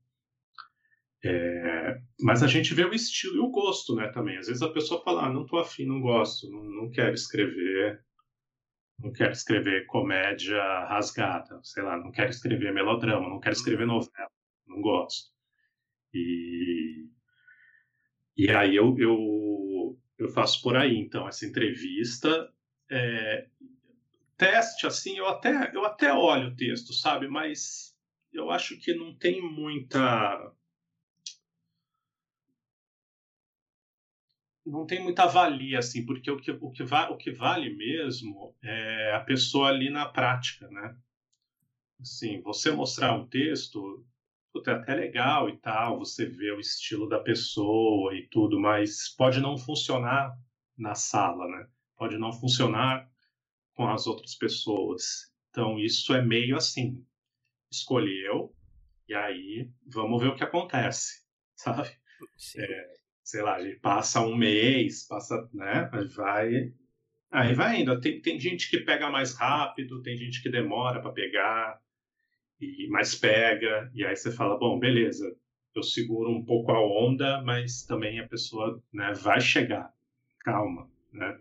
É, mas a gente vê o estilo e o gosto, né, também. Às vezes a pessoa fala, ah, não tô afim, não gosto, não, não quero escrever, não quero escrever comédia rasgada, sei lá, não quero escrever melodrama, não quero escrever uhum. novela, não gosto. E, e aí eu, eu, eu faço por aí, então, essa entrevista. É, teste, assim, eu até, eu até olho o texto, sabe? Mas eu acho que não tem muita não tem muita valia, assim, porque o que, o que, va o que vale mesmo é a pessoa ali na prática, né? Assim, você mostrar um texto, puta, é até legal e tal, você vê o estilo da pessoa e tudo, mas pode não funcionar na sala, né? Pode não funcionar com as outras pessoas. Então, isso é meio assim, escolheu, e aí vamos ver o que acontece, sabe? É, sei lá, a gente passa um mês, passa, né? Vai. Aí vai indo. Tem, tem gente que pega mais rápido, tem gente que demora para pegar, e mais pega, e aí você fala, bom, beleza, eu seguro um pouco a onda, mas também a pessoa né, vai chegar. Calma, né?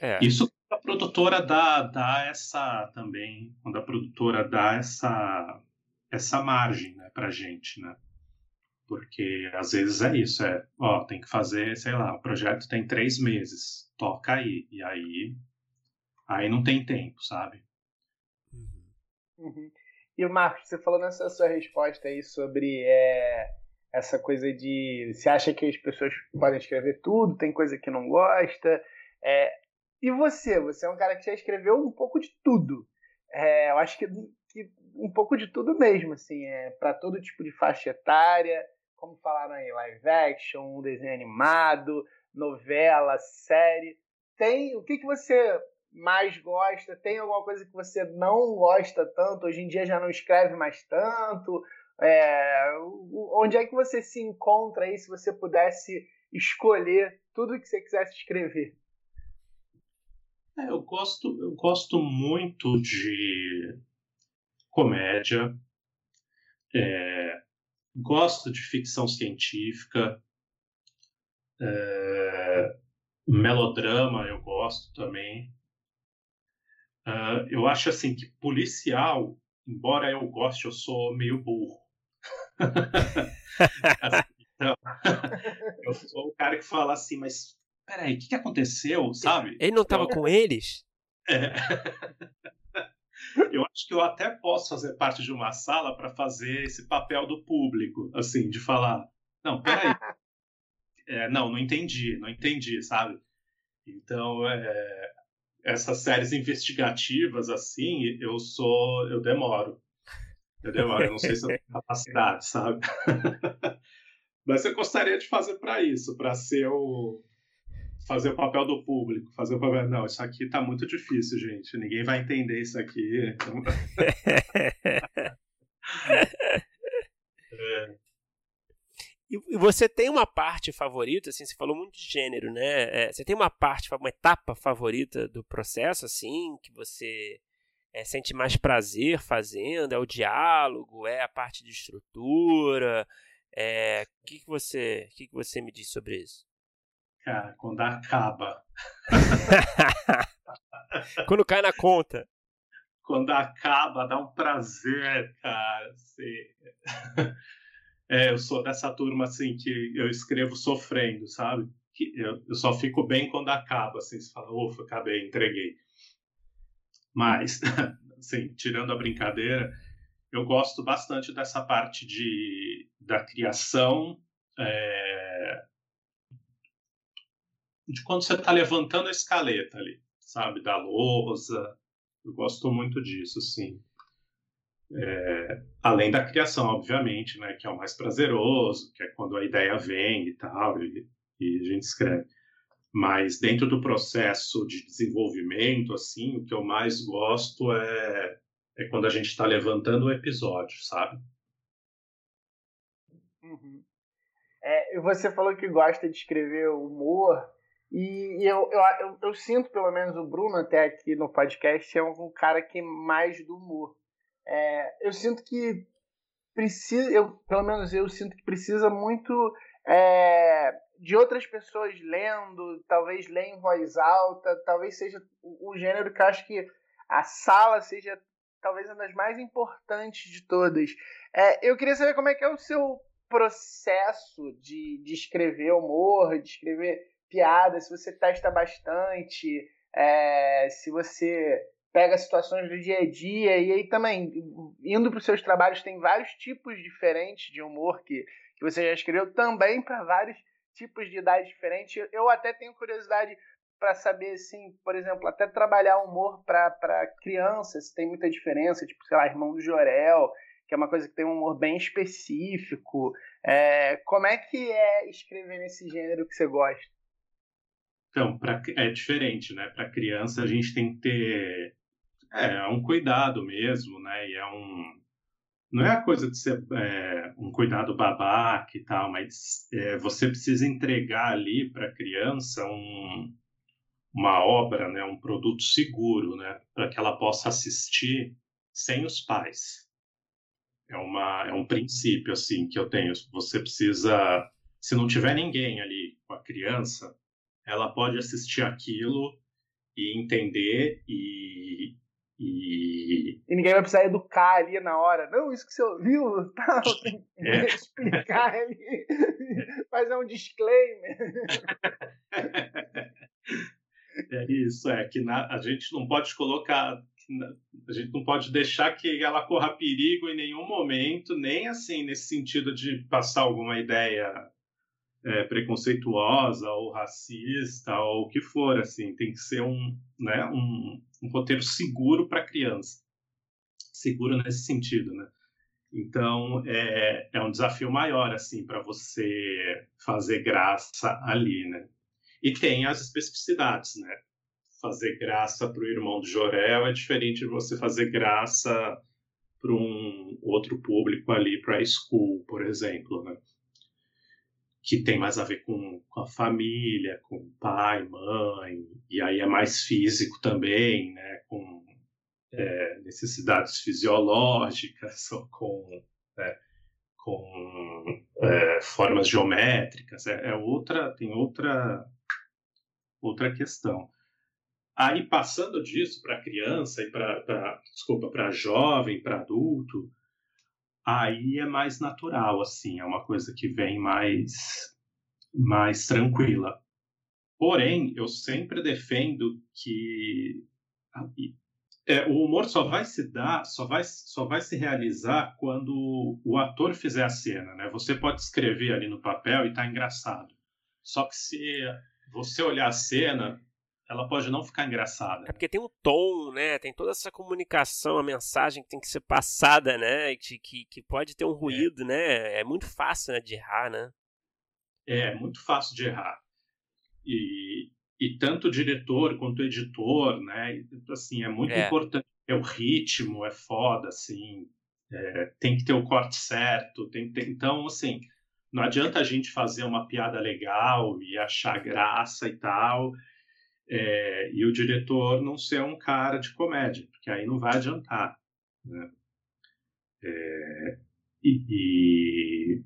É. Isso a produtora dá, dá essa também, quando a produtora dá essa, essa margem né, para gente, né? Porque às vezes é isso, é, ó, tem que fazer, sei lá, o projeto tem três meses, toca aí, e aí, aí não tem tempo, sabe? Uhum. E o Marcos, você falou nessa sua resposta aí sobre é, essa coisa de você acha que as pessoas podem escrever tudo, tem coisa que não gosta. É, e você? Você é um cara que já escreveu um pouco de tudo. É, eu acho que, que, um pouco de tudo mesmo, assim, é, para todo tipo de faixa etária, como falaram aí, live action, desenho animado, novela, série. Tem o que, que você mais gosta? Tem alguma coisa que você não gosta tanto? Hoje em dia já não escreve mais tanto? É, onde é que você se encontra aí se você pudesse escolher tudo que você quisesse escrever? É, eu gosto, eu gosto muito de comédia, é, gosto de ficção científica, é, melodrama eu gosto também. Uh, eu acho assim que policial, embora eu goste, eu sou meio burro. assim, então, eu sou o cara que fala assim, mas peraí, o que, que aconteceu, sabe? Ele não estava com eles? É. Eu acho que eu até posso fazer parte de uma sala para fazer esse papel do público, assim, de falar, não, peraí, é, não, não entendi, não entendi, sabe? Então, é, essas séries investigativas, assim, eu sou. Eu demoro. Eu demoro, eu não sei se eu tenho capacidade, sabe? Mas eu gostaria de fazer para isso, para ser o. Fazer o papel do público, fazer o papel. Não, isso aqui tá muito difícil, gente. Ninguém vai entender isso aqui. é. E você tem uma parte favorita, assim, você falou muito de gênero, né? É, você tem uma parte, uma etapa favorita do processo, assim, que você é, sente mais prazer fazendo? É o diálogo? É a parte de estrutura? É, que, que você, que, que você me diz sobre isso? Cara, quando acaba. quando cai na conta. Quando acaba, dá um prazer, cara. Assim... É, eu sou dessa turma assim que eu escrevo sofrendo, sabe? Que eu, eu só fico bem quando acaba, assim, você fala, ufa, acabei, entreguei. Mas, assim, tirando a brincadeira, eu gosto bastante dessa parte de, da criação, é, de quando você está levantando a escaleta ali, sabe? Da lousa. Eu gosto muito disso, sim. É, além da criação, obviamente, né, que é o mais prazeroso, que é quando a ideia vem e tal, e, e a gente escreve. Mas dentro do processo de desenvolvimento, assim, o que eu mais gosto é, é quando a gente está levantando o episódio, sabe? Uhum. É, você falou que gosta de escrever humor, e eu, eu, eu, eu, sinto, pelo menos, o Bruno, até aqui no podcast, é um cara que é mais do humor. É, eu sinto que precisa, eu, pelo menos eu sinto que precisa muito é, de outras pessoas lendo, talvez ler em voz alta, talvez seja o, o gênero que eu acho que a sala seja talvez uma das mais importantes de todas. É, eu queria saber como é que é o seu processo de, de escrever humor, de escrever piada, se você testa bastante, é, se você pega situações do dia a dia e aí também indo para os seus trabalhos tem vários tipos diferentes de humor que, que você já escreveu também para vários tipos de idade diferentes. Eu até tenho curiosidade para saber, assim, por exemplo, até trabalhar humor para crianças, tem muita diferença, tipo, sei lá, Irmão do Jorel, que é uma coisa que tem um humor bem específico. É, como é que é escrever nesse gênero que você gosta? Então, pra, é diferente, né? Para criança a gente tem que ter é, é um cuidado mesmo, né? E é um. Não é a coisa de ser é, um cuidado babaca e tal, mas é, você precisa entregar ali para a criança um, uma obra, né, um produto seguro, né, para que ela possa assistir sem os pais. É, uma, é um princípio assim que eu tenho. Você precisa, se não tiver ninguém ali com a criança, ela pode assistir aquilo e entender e, e... e ninguém vai precisar educar ali na hora. Não, isso que você ouviu, tá, tem que é. explicar ali, fazer um disclaimer. É isso, é que na, a gente não pode colocar, a gente não pode deixar que ela corra perigo em nenhum momento, nem assim nesse sentido de passar alguma ideia é, preconceituosa ou racista ou o que for, assim, tem que ser um, né, um, um roteiro seguro para criança, seguro nesse sentido, né? Então é, é um desafio maior assim para você fazer graça ali, né? E tem as especificidades, né? Fazer graça para o irmão do Jorel é diferente de você fazer graça para um outro público ali, para a school, por exemplo, né? Que tem mais a ver com, com a família, com pai, mãe, e aí é mais físico também, né? Com é, necessidades fisiológicas ou com, é, com é, formas geométricas. É, é, outra, tem outra outra questão. Aí, passando disso para criança e para, desculpa, para jovem, para adulto, aí é mais natural, assim, é uma coisa que vem mais, mais tranquila. Porém, eu sempre defendo que é, o humor só vai se dar, só vai, só vai se realizar quando o ator fizer a cena, né? Você pode escrever ali no papel e tá engraçado. Só que se você olhar a cena, ela pode não ficar engraçada. É porque tem um tom, né? Tem toda essa comunicação, a mensagem que tem que ser passada, né? Que, que, que pode ter um é. ruído, é. né? É muito fácil né, de errar, né? É, muito fácil de errar. E, e tanto o diretor quanto o editor, né? Assim, é muito é. importante. É o ritmo, é foda, assim. É, tem que ter o corte certo. Tem, tem, então, assim, não adianta a gente fazer uma piada legal e achar graça e tal, é, e o diretor não ser um cara de comédia, porque aí não vai adiantar. Né? É, e, e,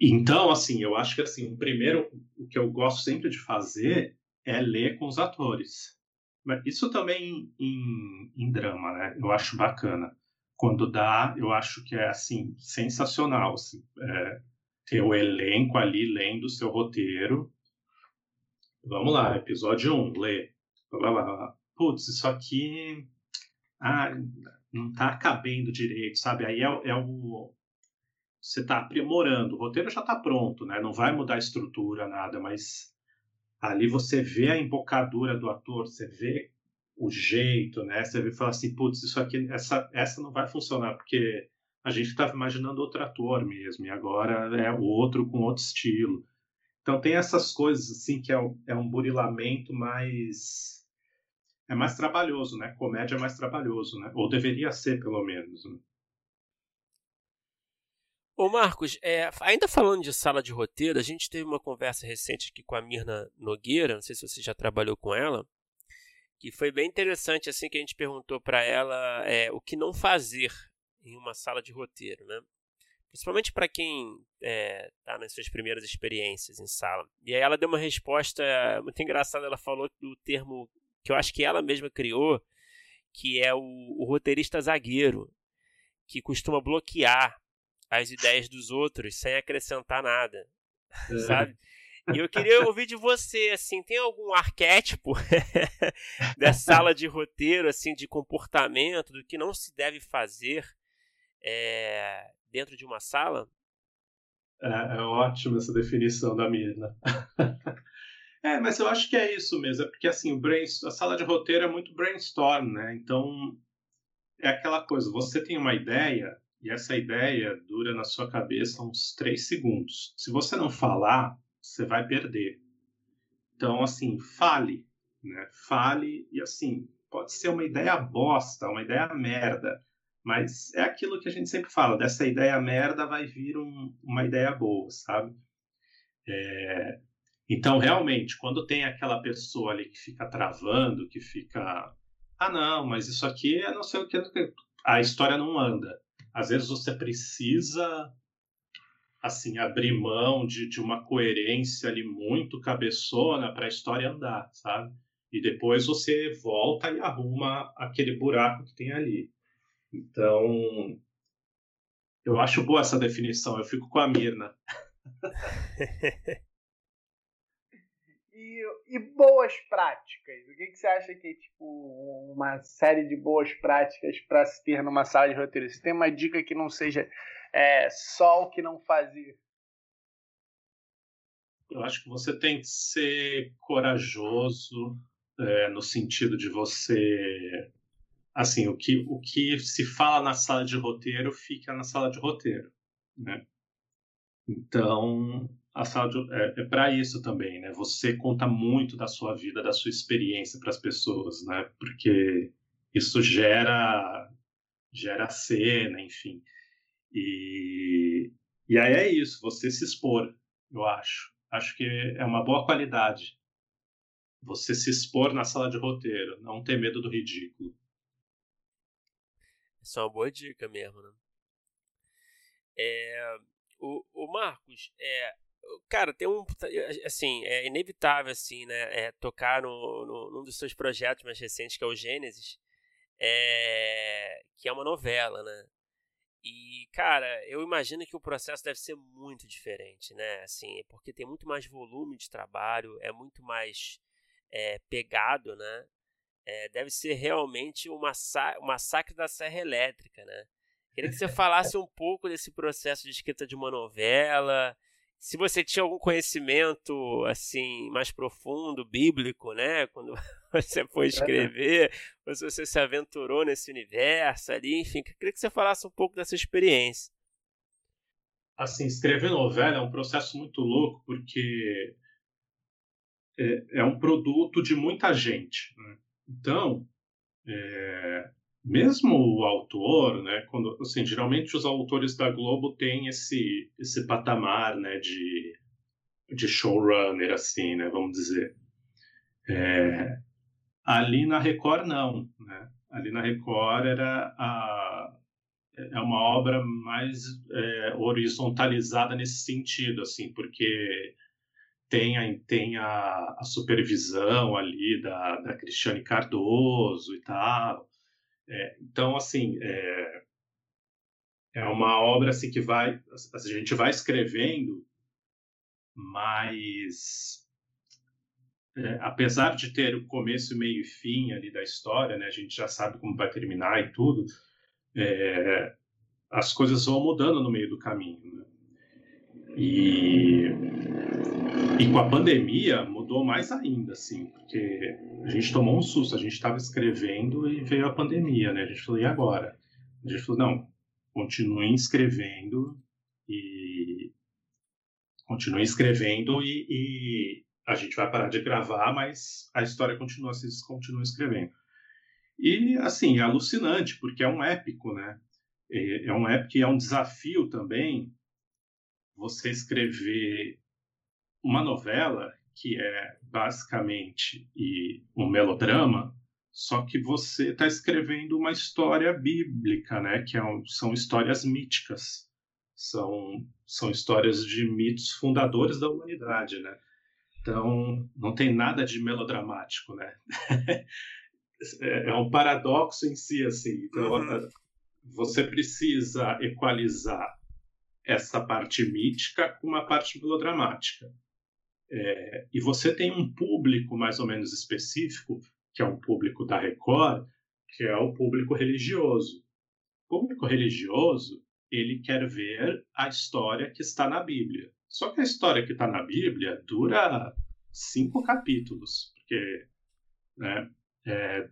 então, assim, eu acho que assim, o primeiro, o que eu gosto sempre de fazer é ler com os atores. Mas isso também em, em drama, né? Eu acho bacana. Quando dá, eu acho que é assim sensacional. Assim, é, ter o elenco ali lendo o seu roteiro. Vamos lá, episódio 1, lê. Putz, isso aqui ah, não está cabendo direito, sabe? Aí é, é o. Você está aprimorando. O roteiro já está pronto, né? Não vai mudar a estrutura, nada, mas ali você vê a embocadura do ator, você vê o jeito, né? Você vê e fala assim, putz, isso aqui, essa, essa não vai funcionar, porque a gente estava imaginando outro ator mesmo, e agora é o outro com outro estilo. Então tem essas coisas assim que é, é um burilamento mais é mais trabalhoso, né? Comédia é mais trabalhoso, né? Ou deveria ser, pelo menos. Né? Ô Marcos, é, ainda falando de sala de roteiro, a gente teve uma conversa recente aqui com a Mirna Nogueira, não sei se você já trabalhou com ela, que foi bem interessante assim que a gente perguntou para ela é, o que não fazer em uma sala de roteiro, né? Principalmente para quem está é, tá nas suas primeiras experiências em sala. E aí ela deu uma resposta muito engraçada. Ela falou do termo que eu acho que ela mesma criou, que é o, o roteirista zagueiro, que costuma bloquear as ideias dos outros sem acrescentar nada, é. sabe? E eu queria ouvir de você, assim, tem algum arquétipo dessa sala de roteiro, assim, de comportamento, do que não se deve fazer é, dentro de uma sala? É, é ótima essa definição da Mirna. é, mas eu acho que é isso mesmo, é porque assim, o a sala de roteiro é muito brainstorm, né? Então é aquela coisa, você tem uma ideia e essa ideia dura na sua cabeça uns três segundos. Se você não falar, você vai perder. Então, assim, fale, né? Fale e assim, pode ser uma ideia bosta, uma ideia merda, mas é aquilo que a gente sempre fala: dessa ideia merda vai vir um, uma ideia boa, sabe? É, então, realmente, quando tem aquela pessoa ali que fica travando, que fica. Ah, não, mas isso aqui é não sei o que. A história não anda. às vezes você precisa assim abrir mão de, de uma coerência ali muito cabeçona para a história andar, sabe? E depois você volta e arruma aquele buraco que tem ali. Então, eu acho boa essa definição, eu fico com a Mirna. e, e, boas práticas? O que, que, você acha que é tipo uma série de boas práticas para se ter numa sala de roteiro? Você tem uma dica que não seja é, só o que não fazer? Eu acho que você tem que ser corajoso é, no sentido de você assim, o que, o que se fala na sala de roteiro fica na sala de roteiro, né? Então, a sala de, é, é para isso também, né? Você conta muito da sua vida, da sua experiência para as pessoas, né? Porque isso gera gera cena, enfim. E, e aí é isso, você se expor, eu acho. Acho que é uma boa qualidade. Você se expor na sala de roteiro, não ter medo do ridículo. Isso é uma boa dica mesmo, né? É, o, o Marcos, é, cara, tem um. Assim, é inevitável, assim, né? É, tocar no, no, num dos seus projetos mais recentes, que é o Gênesis, é, que é uma novela, né? E, cara, eu imagino que o processo deve ser muito diferente, né? Assim, porque tem muito mais volume de trabalho, é muito mais é, pegado, né? É, deve ser realmente um, massa um massacre da serra elétrica, né? Queria que você falasse um pouco desse processo de escrita de uma novela, se você tinha algum conhecimento assim mais profundo, bíblico, né, quando você foi escrever, ou se você se aventurou nesse universo ali, enfim, queria que você falasse um pouco dessa experiência. Assim, escrever novela é um processo muito louco porque é, é um produto de muita gente. Né? Então, é, mesmo o autor, né, quando, assim, geralmente os autores da Globo têm esse, esse patamar né, de, de showrunner, assim, né, vamos dizer. É, ali na Record, não. Né? Ali na Record era a, é uma obra mais é, horizontalizada nesse sentido, assim, porque tem a, tem a, a supervisão ali da, da Cristiane Cardoso e tal. É, então, assim, é, é uma obra assim, que vai, a gente vai escrevendo, mas é, apesar de ter o começo, meio e fim ali da história, né, a gente já sabe como vai terminar e tudo, é, as coisas vão mudando no meio do caminho. Né? E e com a pandemia mudou mais ainda, assim, porque a gente tomou um susto, a gente estava escrevendo e veio a pandemia, né? A gente falou, e agora? A gente falou, não, continuem escrevendo e continuem escrevendo e, e, a gente vai parar de gravar, mas a história continua, vocês continuam escrevendo. E, assim, é alucinante, porque é um épico, né? É, é um épico e é um desafio também você escrever uma novela que é basicamente um melodrama, só que você está escrevendo uma história bíblica, né? Que é um, são histórias míticas, são, são histórias de mitos fundadores da humanidade, né? Então, não tem nada de melodramático, né? é, é um paradoxo em si, assim. Então, uhum. você precisa equalizar essa parte mítica com uma parte melodramática. É, e você tem um público mais ou menos específico, que é um público da Record, que é o público religioso. O público religioso, ele quer ver a história que está na Bíblia. Só que a história que está na Bíblia dura cinco capítulos, porque né, é,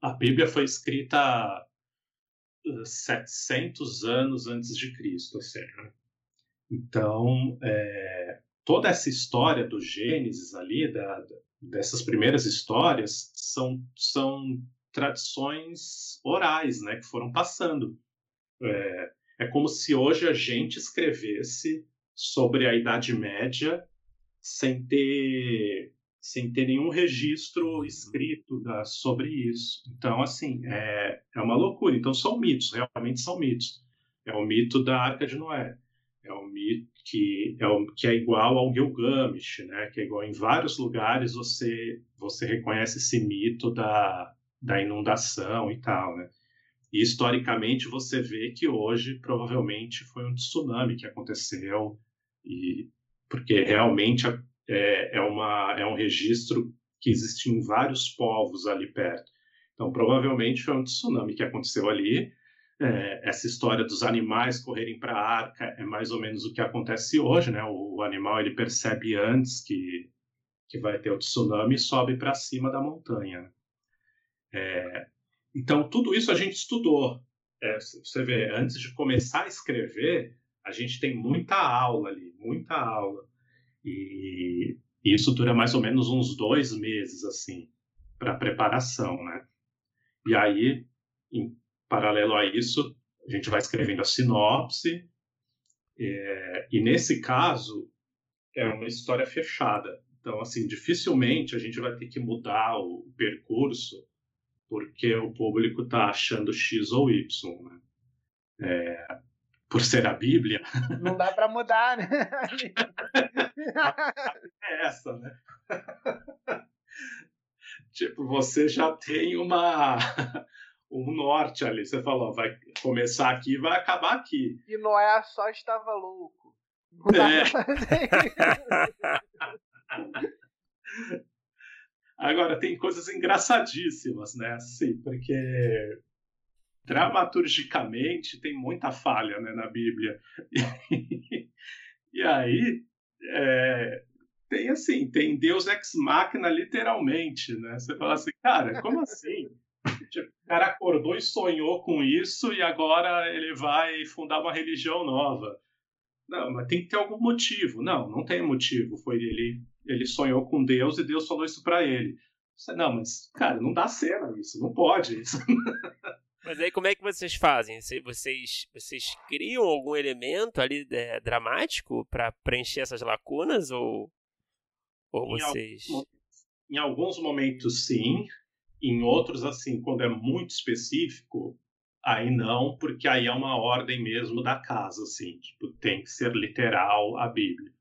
a Bíblia foi escrita 700 anos antes de Cristo, assim, né? Então, é, toda essa história do Gênesis ali, da, dessas primeiras histórias, são, são tradições orais, né, que foram passando. É, é como se hoje a gente escrevesse sobre a Idade Média sem ter sem ter nenhum registro escrito da, sobre isso. Então, assim, é, é uma loucura. Então, são mitos, realmente são mitos. É o mito da Arca de Noé. É o mito que é, que é igual ao Gilgamesh, né? Que é igual em vários lugares você você reconhece esse mito da, da inundação e tal, né? E historicamente você vê que hoje provavelmente foi um tsunami que aconteceu e porque realmente é, é, uma, é um registro que existe em vários povos ali perto. Então, provavelmente foi um tsunami que aconteceu ali. É, essa história dos animais correrem para a arca é mais ou menos o que acontece hoje, né? O, o animal ele percebe antes que, que vai ter o tsunami e sobe para cima da montanha. É, então, tudo isso a gente estudou. É, você vê, antes de começar a escrever, a gente tem muita aula ali, muita aula. E isso dura mais ou menos uns dois meses, assim, para preparação, né? E aí, em paralelo a isso, a gente vai escrevendo a sinopse. É, e nesse caso, é uma história fechada. Então, assim, dificilmente a gente vai ter que mudar o percurso porque o público está achando X ou Y. Né? É, por ser a Bíblia. Não dá para mudar, né? é essa, né? tipo, você já tem uma um norte ali. Você falou, vai começar aqui e vai acabar aqui. E Noé só estava louco. É. Agora, tem coisas engraçadíssimas, né? Assim, porque dramaturgicamente tem muita falha né, na Bíblia. E, e aí é, tem assim, tem Deus ex machina literalmente, né? Você fala assim, cara, como assim? Tipo, o cara acordou e sonhou com isso e agora ele vai fundar uma religião nova. Não, mas tem que ter algum motivo. Não, não tem motivo. Foi ele, ele sonhou com Deus e Deus falou isso para ele. Não, mas cara, não dá cena isso, não pode isso. Mas aí como é que vocês fazem? Vocês, vocês criam algum elemento ali é, dramático para preencher essas lacunas ou, ou em vocês? em alguns momentos sim, em outros assim, quando é muito específico, aí não, porque aí é uma ordem mesmo da casa, assim, tipo, tem que ser literal a Bíblia.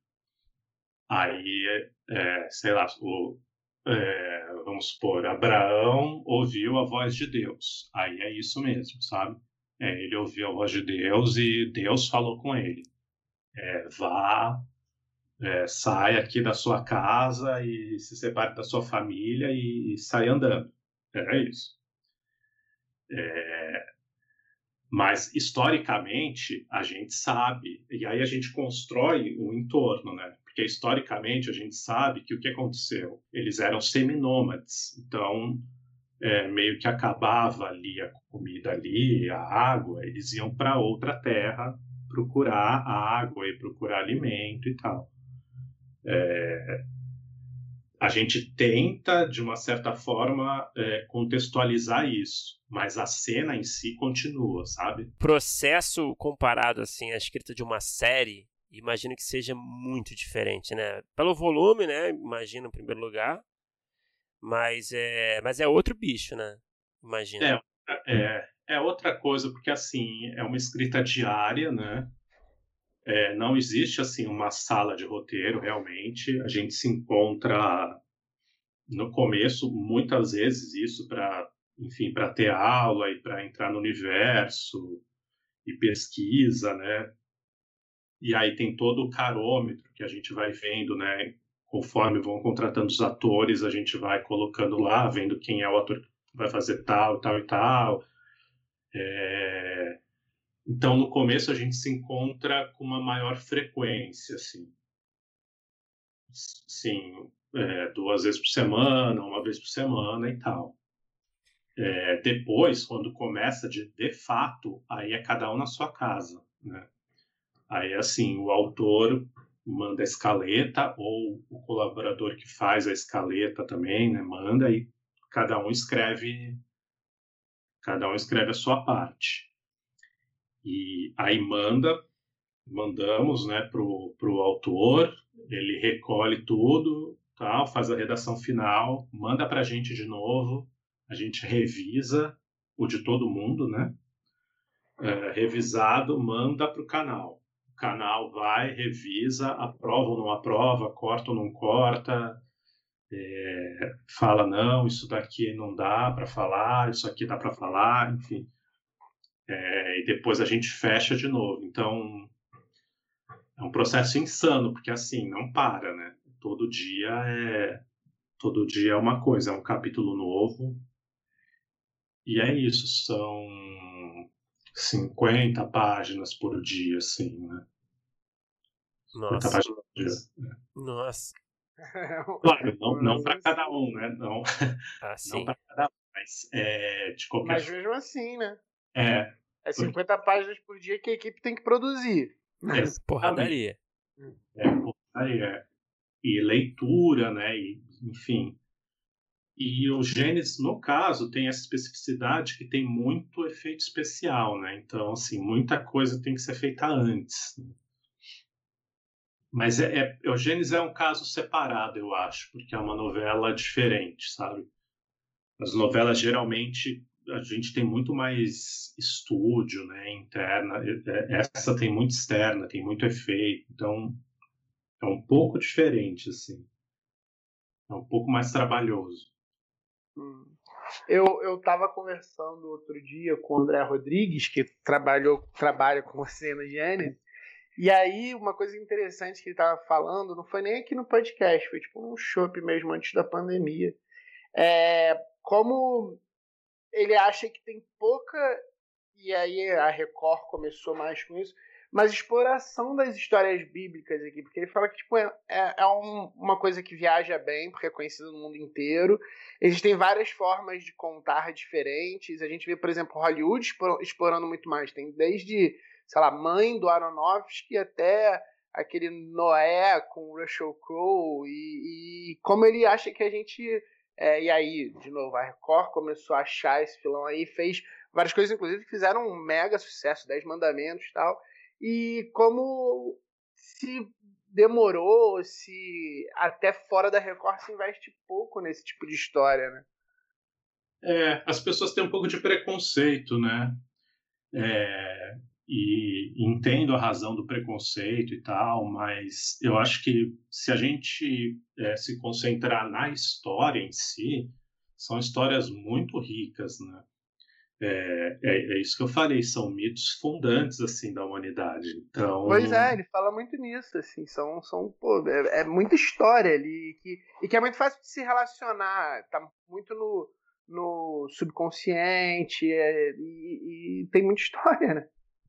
Aí, é, sei lá, o, é, vamos supor, Abraão ouviu a voz de Deus. Aí é isso mesmo, sabe? É, ele ouviu a voz de Deus e Deus falou com ele. É, vá, é, sai aqui da sua casa e se separe da sua família e, e sai andando. É isso. É, mas historicamente a gente sabe e aí a gente constrói um entorno, né? Porque historicamente a gente sabe que o que aconteceu? Eles eram seminômades, então é, meio que acabava ali a comida ali, a água, eles iam para outra terra procurar água e procurar alimento e tal. É, a gente tenta, de uma certa forma, é, contextualizar isso, mas a cena em si continua, sabe? Processo comparado assim à escrita de uma série imagino que seja muito diferente, né? Pelo volume, né? Imagino em primeiro lugar. Mas é, mas é outro bicho, né? Imagino. É, é, é outra coisa, porque assim, é uma escrita diária, né? É, não existe assim uma sala de roteiro realmente. A gente se encontra no começo muitas vezes isso para, enfim, para ter aula e para entrar no universo e pesquisa, né? E aí tem todo o carômetro que a gente vai vendo, né? Conforme vão contratando os atores, a gente vai colocando lá, vendo quem é o ator que vai fazer tal, tal e tal. É... Então, no começo, a gente se encontra com uma maior frequência, assim. Sim, é, duas vezes por semana, uma vez por semana e tal. É, depois, quando começa de, de fato, aí é cada um na sua casa, né? Aí, assim, o autor manda a escaleta, ou o colaborador que faz a escaleta também, né, manda, e cada um escreve cada um escreve a sua parte. E aí manda, mandamos né, para o autor, ele recolhe tudo, tal, faz a redação final, manda para a gente de novo, a gente revisa o de todo mundo, né? É, revisado, manda para o canal. Canal vai, revisa, aprova ou não aprova, corta ou não corta, é, fala não, isso daqui não dá para falar, isso aqui dá para falar, enfim. É, e depois a gente fecha de novo. Então é um processo insano, porque assim não para, né? Todo dia é todo dia é uma coisa, é um capítulo novo. E é isso, são 50 páginas por dia, assim, né? Nossa. páginas por dia. Nossa. Claro, não, não para cada um, né? Não, Ah, não para cada um, mas é, de qualquer Mas mesmo assim, né? É, É 50 páginas por dia que a equipe tem que produzir. exatamente. Porradaria. É, é. E leitura, né? E, enfim. E o Gênesis, no caso, tem essa especificidade que tem muito efeito especial, né? Então, assim, muita coisa tem que ser feita antes. né? Mas é, é, o Gênesis é um caso separado, eu acho, porque é uma novela diferente, sabe? As novelas, geralmente, a gente tem muito mais estúdio, né? Interna. É, Essa tem muito externa, tem muito efeito. Então, é um pouco diferente, assim. É um pouco mais trabalhoso. Eu, eu tava conversando outro dia com o André Rodrigues, que trabalhou, trabalha com você no Gênesis, e aí uma coisa interessante que ele tava falando, não foi nem aqui no podcast, foi tipo um shopping mesmo antes da pandemia. É, como ele acha que tem pouca, e aí a Record começou mais com isso, mas exploração das histórias bíblicas aqui, porque ele fala que tipo, é, é, é um- uma coisa que viaja bem, porque é conhecida no mundo inteiro, Existem várias formas de contar diferentes. A gente vê, por exemplo, Hollywood explorando muito mais. Tem desde, sei lá, Mãe do Aronofsky até aquele Noé com o Russell Crowe e, e como ele acha que a gente é, e aí, de novo, a Record começou a achar esse filão aí, fez várias coisas, inclusive, que fizeram um mega sucesso, Dez Mandamentos e tal. E como se demorou, se até fora da Record se investe pouco nesse tipo de história, né? É, as pessoas têm um pouco de preconceito, né? É, e entendo a razão do preconceito e tal, mas eu acho que se a gente é, se concentrar na história em si, são histórias muito ricas, né? É, é, é isso que eu falei, são mitos fundantes assim da humanidade. Então, Pois é, ele fala muito nisso, assim, são, são pô, é, é muita história ali que, e que é muito fácil de se relacionar, tá muito no, no subconsciente é, e, e tem muita história, né?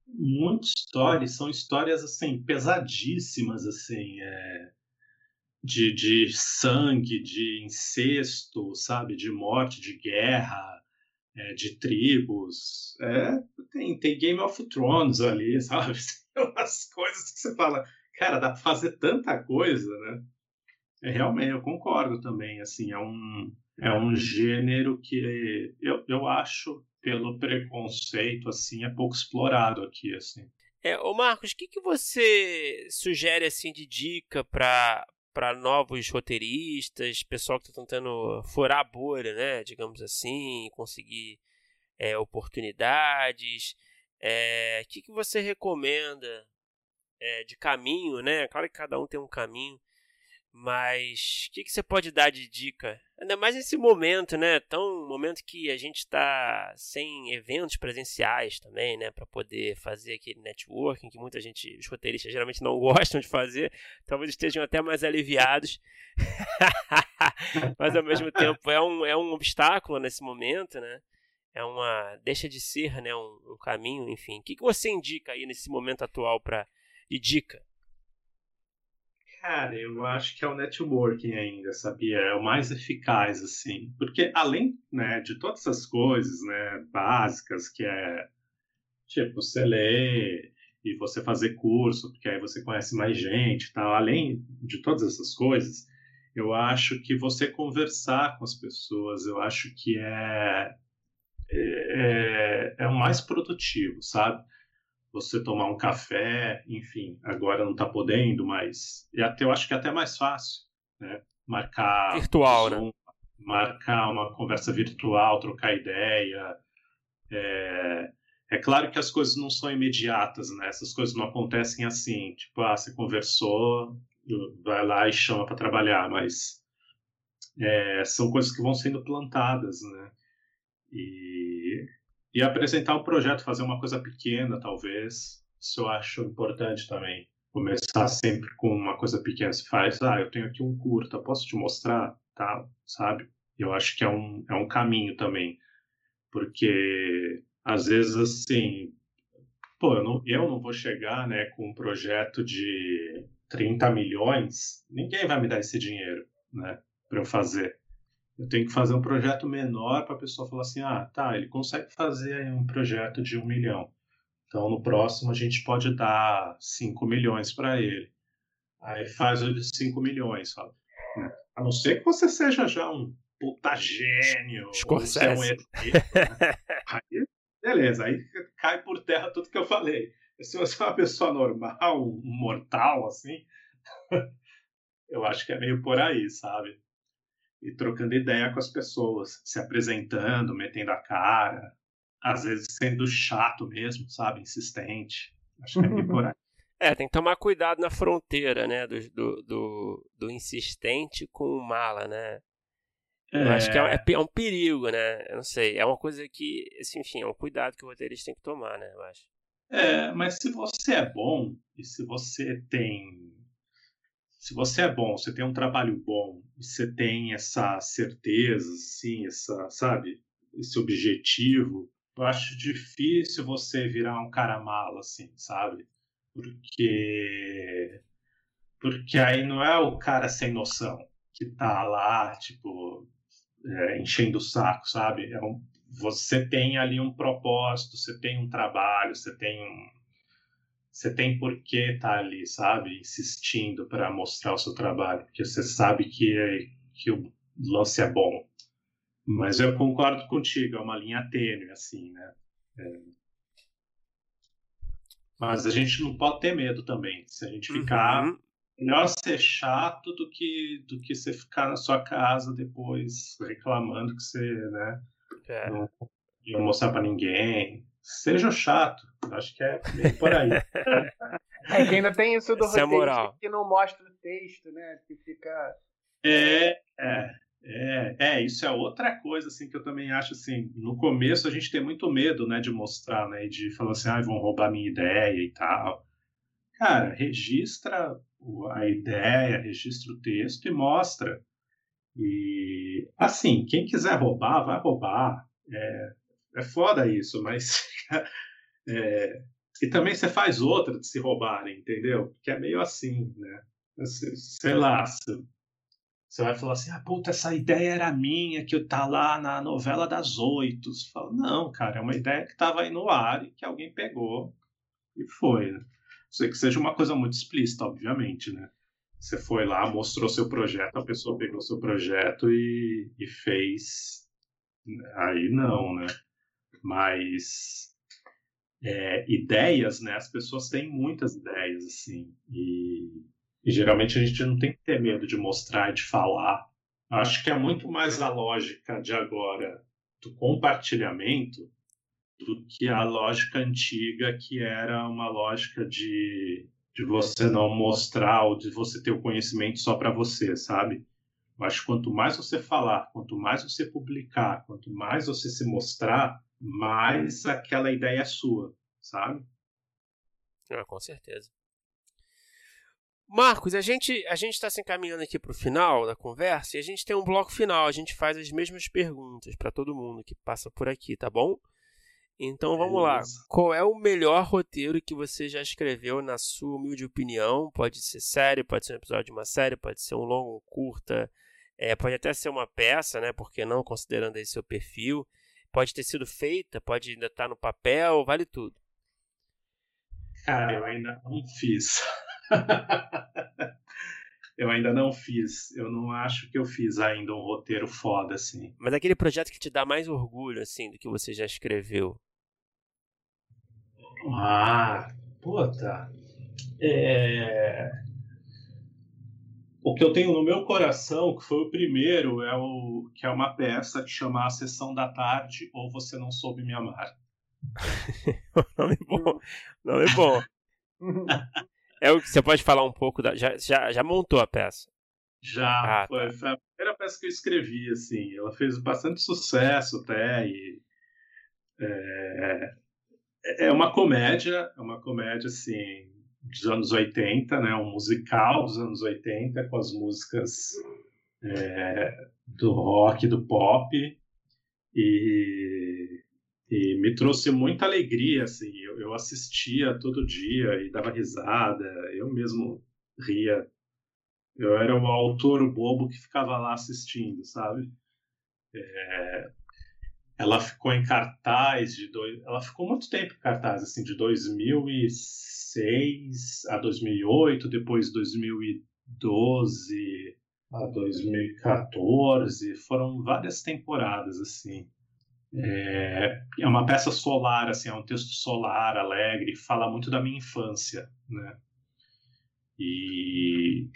muita história, e são histórias assim pesadíssimas assim, é, de, de sangue, de incesto, sabe, de morte, de guerra, é, de tribos. É, tem, tem Game of Thrones ali, sabe? Umas coisas que você fala, cara, dá pra fazer tanta coisa, né? É, realmente, eu concordo também, assim, é um, é um gênero que eu, eu acho, pelo preconceito, assim, é pouco explorado aqui, assim. É, ô Marcos, o que, que você sugere assim de dica para para novos roteiristas, pessoal que está tentando furar a bolha, né, digamos assim, conseguir é, oportunidades? É, o que, que você recomenda é, de caminho, né? Claro que cada um tem um caminho, mas o que, que você pode dar de dica? Ainda mais nesse momento, né? Tão momento que a gente está sem eventos presenciais também, né? Para poder fazer aquele networking que muita gente, os roteiristas geralmente não gostam de fazer. Talvez estejam até mais aliviados. mas ao mesmo tempo é um, é um obstáculo nesse momento, né? É uma. Deixa de ser, né? Um, um caminho, enfim. O que, que você indica aí nesse momento atual para de dica? Cara, eu acho que é o networking ainda, sabia? É o mais eficaz, assim. Porque além né, de todas essas coisas né, básicas, que é tipo, você ler e você fazer curso, porque aí você conhece mais gente e tal. Além de todas essas coisas, eu acho que você conversar com as pessoas, eu acho que é, é, é o mais produtivo, sabe? Você tomar um café, enfim, agora não está podendo, mas até, eu acho que é até mais fácil, né? marcar virtual, Zoom, né? marcar uma conversa virtual, trocar ideia. É, é claro que as coisas não são imediatas, né? Essas coisas não acontecem assim, tipo, ah, você conversou, vai lá e chama para trabalhar, mas é, são coisas que vão sendo plantadas, né? E, e apresentar um projeto, fazer uma coisa pequena, talvez, isso eu acho importante também. Começar sempre com uma coisa pequena. Você faz, ah, eu tenho aqui um curta, posso te mostrar? Tá, sabe? Eu acho que é um, é um caminho também. Porque, às vezes, assim, pô, eu não, eu não vou chegar né, com um projeto de 30 milhões, ninguém vai me dar esse dinheiro, né, para eu fazer. Eu tenho que fazer um projeto menor para a pessoa falar assim, ah, tá, ele consegue fazer um projeto de um milhão. Então, no próximo, a gente pode dar 5 milhões para ele. Aí faz o de 5 milhões. Fala. Né? A não ser que você seja já um puta gênio. Scorsese. Um ET, né? Aí, beleza, aí cai por terra tudo que eu falei. Se você é uma pessoa normal, um mortal, assim, eu acho que é meio por aí, sabe? E trocando ideia com as pessoas, se apresentando, metendo a cara, às vezes sendo chato mesmo, sabe? Insistente. Acho que é por aí. É, tem que tomar cuidado na fronteira, né? Do, do, do, do insistente com o mala, né? É... Eu acho que é, é, é, um perigo, né? Eu não sei. É uma coisa que, assim, enfim, é um cuidado que o roteirista tem que tomar, né? Eu acho. É, mas se você é bom e se você tem. Se você é bom, você tem um trabalho bom, você tem essa certeza, assim, essa, sabe, esse objetivo, eu acho difícil você virar um cara malo, assim, sabe? Porque. Porque aí não é o cara sem noção que tá lá, tipo, é, enchendo o saco, sabe? É um, você tem ali um propósito, você tem um trabalho, você tem um, você tem por que estar tá ali, sabe? Insistindo para mostrar o seu trabalho, porque você sabe que, é, que o lance é bom. Mas eu concordo contigo, é uma linha tênue, assim, né? É... Mas a gente não pode ter medo também. Se a gente ficar. Uhum. Melhor ser chato do que, do que você ficar na sua casa depois reclamando que você, né? É. Não, não mostrar para ninguém. Seja chato. Acho que é por aí. é que ainda tem isso do Essa roteiro é que não mostra o texto, né? Que fica. É, é. É, é, isso é outra coisa assim que eu também acho assim. No começo a gente tem muito medo, né, de mostrar, né, de falar assim, ah, vão roubar minha ideia e tal. Cara, registra a ideia, registra o texto e mostra. E, assim, quem quiser roubar, vai roubar. É, é foda isso, mas. é, e também você faz outra de se roubarem, entendeu? Que é meio assim, né? Sei lá, você vai falar assim, ah, puta, essa ideia era minha, que tá lá na novela das oito. Você fala, não, cara, é uma ideia que estava aí no ar e que alguém pegou e foi, né? Sei que seja uma coisa muito explícita, obviamente, né? Você foi lá, mostrou seu projeto, a pessoa pegou seu projeto e, e fez. Aí não, né? Mas é, ideias, né? As pessoas têm muitas ideias, assim. E, e geralmente a gente não tem que ter medo de mostrar, de falar. Acho que é muito mais a lógica de agora do compartilhamento do que a lógica antiga, que era uma lógica de de você não mostrar ou de você ter o conhecimento só para você, sabe? Acho que quanto mais você falar, quanto mais você publicar, quanto mais você se mostrar, mais aquela ideia é sua, sabe? Ah, com certeza. Marcos, a gente a gente está se encaminhando aqui para o final da conversa e a gente tem um bloco final. A gente faz as mesmas perguntas para todo mundo que passa por aqui, tá bom? Então vamos lá. Qual é o melhor roteiro que você já escreveu, na sua humilde opinião? Pode ser série, pode ser um episódio de uma série, pode ser um longo, um curta, é, pode até ser uma peça, né? Porque não, considerando aí seu perfil. Pode ter sido feita, pode ainda estar tá no papel, vale tudo. Cara, eu ainda não fiz. eu ainda não fiz. Eu não acho que eu fiz ainda um roteiro foda, assim. Mas aquele projeto que te dá mais orgulho, assim, do que você já escreveu. Ah, puta. É... O que eu tenho no meu coração, que foi o primeiro, é o que é uma peça que chama A Sessão da Tarde ou Você Não Soube Me Amar. nome bom. Nome bom. é o que você pode falar um pouco da. Já, já, já montou a peça? Já, ah, foi, tá. foi, a primeira peça que eu escrevi, assim. Ela fez bastante sucesso até. E, é, é uma comédia, é uma comédia, assim, dos anos 80, né? Um musical dos anos 80 com as músicas é, do rock, do pop. E e me trouxe muita alegria, assim, eu, eu assistia todo dia e dava risada, eu mesmo ria. Eu era o autor bobo que ficava lá assistindo, sabe? É... Ela ficou em cartaz de dois... Ela ficou muito tempo em cartaz, assim, de 2006 a 2008, depois 2012 a 2014. Foram várias temporadas, assim. É, é uma peça solar, assim, é um texto solar, alegre, fala muito da minha infância, né? E,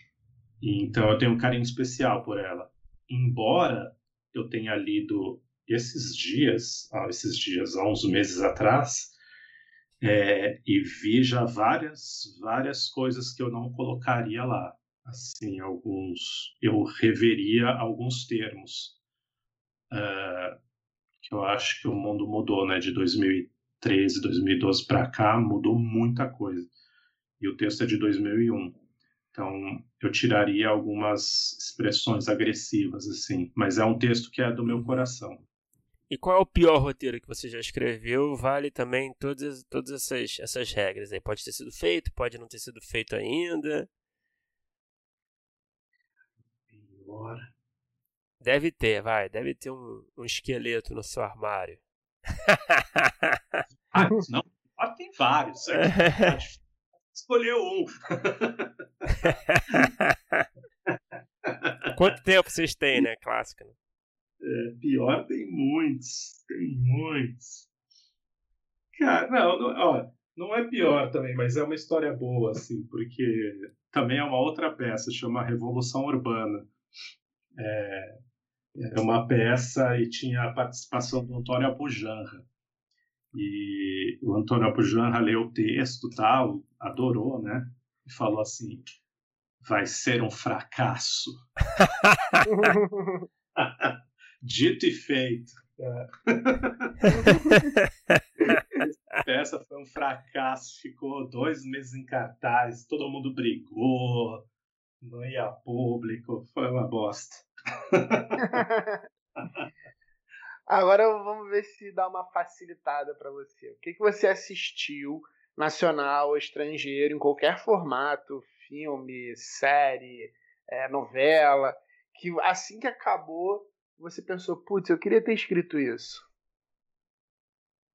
e então eu tenho um carinho especial por ela. Embora eu tenha lido esses dias, ah, esses dias, há uns meses atrás, é, e vi já várias, várias coisas que eu não colocaria lá. Assim, alguns, eu reveria alguns termos. Uh, que eu acho que o mundo mudou, né? De 2013, 2012 para cá, mudou muita coisa. E o texto é de 2001. Então, eu tiraria algumas expressões agressivas, assim. Mas é um texto que é do meu coração. E qual é o pior roteiro que você já escreveu? Vale também todas, todas essas, essas regras aí. Pode ter sido feito, pode não ter sido feito ainda. Pior. Deve ter, vai. Deve ter um, um esqueleto no seu armário. ah, não. Ah, tem vários. É. Escolheu um. Quanto tempo vocês têm, né? Clássica. Né? É, pior tem muitos. Tem muitos. Cara, não, não, ó, não é pior também, mas é uma história boa, assim, porque também é uma outra peça, chama Revolução Urbana. É, era uma peça e tinha a participação do Antônio Abujanra. E o Antônio Abujanra leu o texto, tal, adorou, né? E falou assim: vai ser um fracasso. Dito e feito. Peça foi um fracasso, ficou dois meses em cartaz, todo mundo brigou, não ia público, foi uma bosta. Agora vamos ver se dá uma facilitada para você. O que, que você assistiu, nacional, estrangeiro, em qualquer formato, filme, série, é, novela, que assim que acabou você pensou, putz, eu queria ter escrito isso?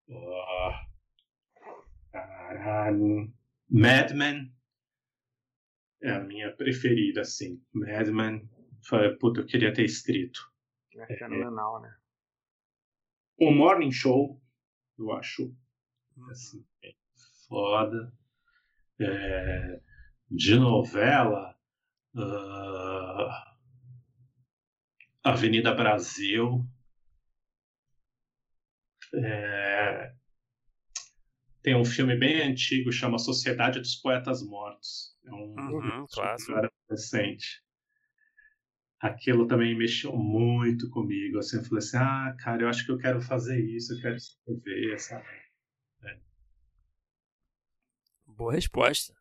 Oh, caralho. Mad Men é a minha preferida, assim. Mad Men Falei, puta, eu queria ter escrito. É fenomenal, né? O Morning Show, eu acho assim, é foda. É, de novela, uh, Avenida Brasil. É, tem um filme bem antigo, chama Sociedade dos Poetas Mortos. É um uhum, clássico. recente aquilo também mexeu muito comigo. Assim, eu falei assim, ah, cara, eu acho que eu quero fazer isso, eu quero escrever, sabe? É. Boa resposta.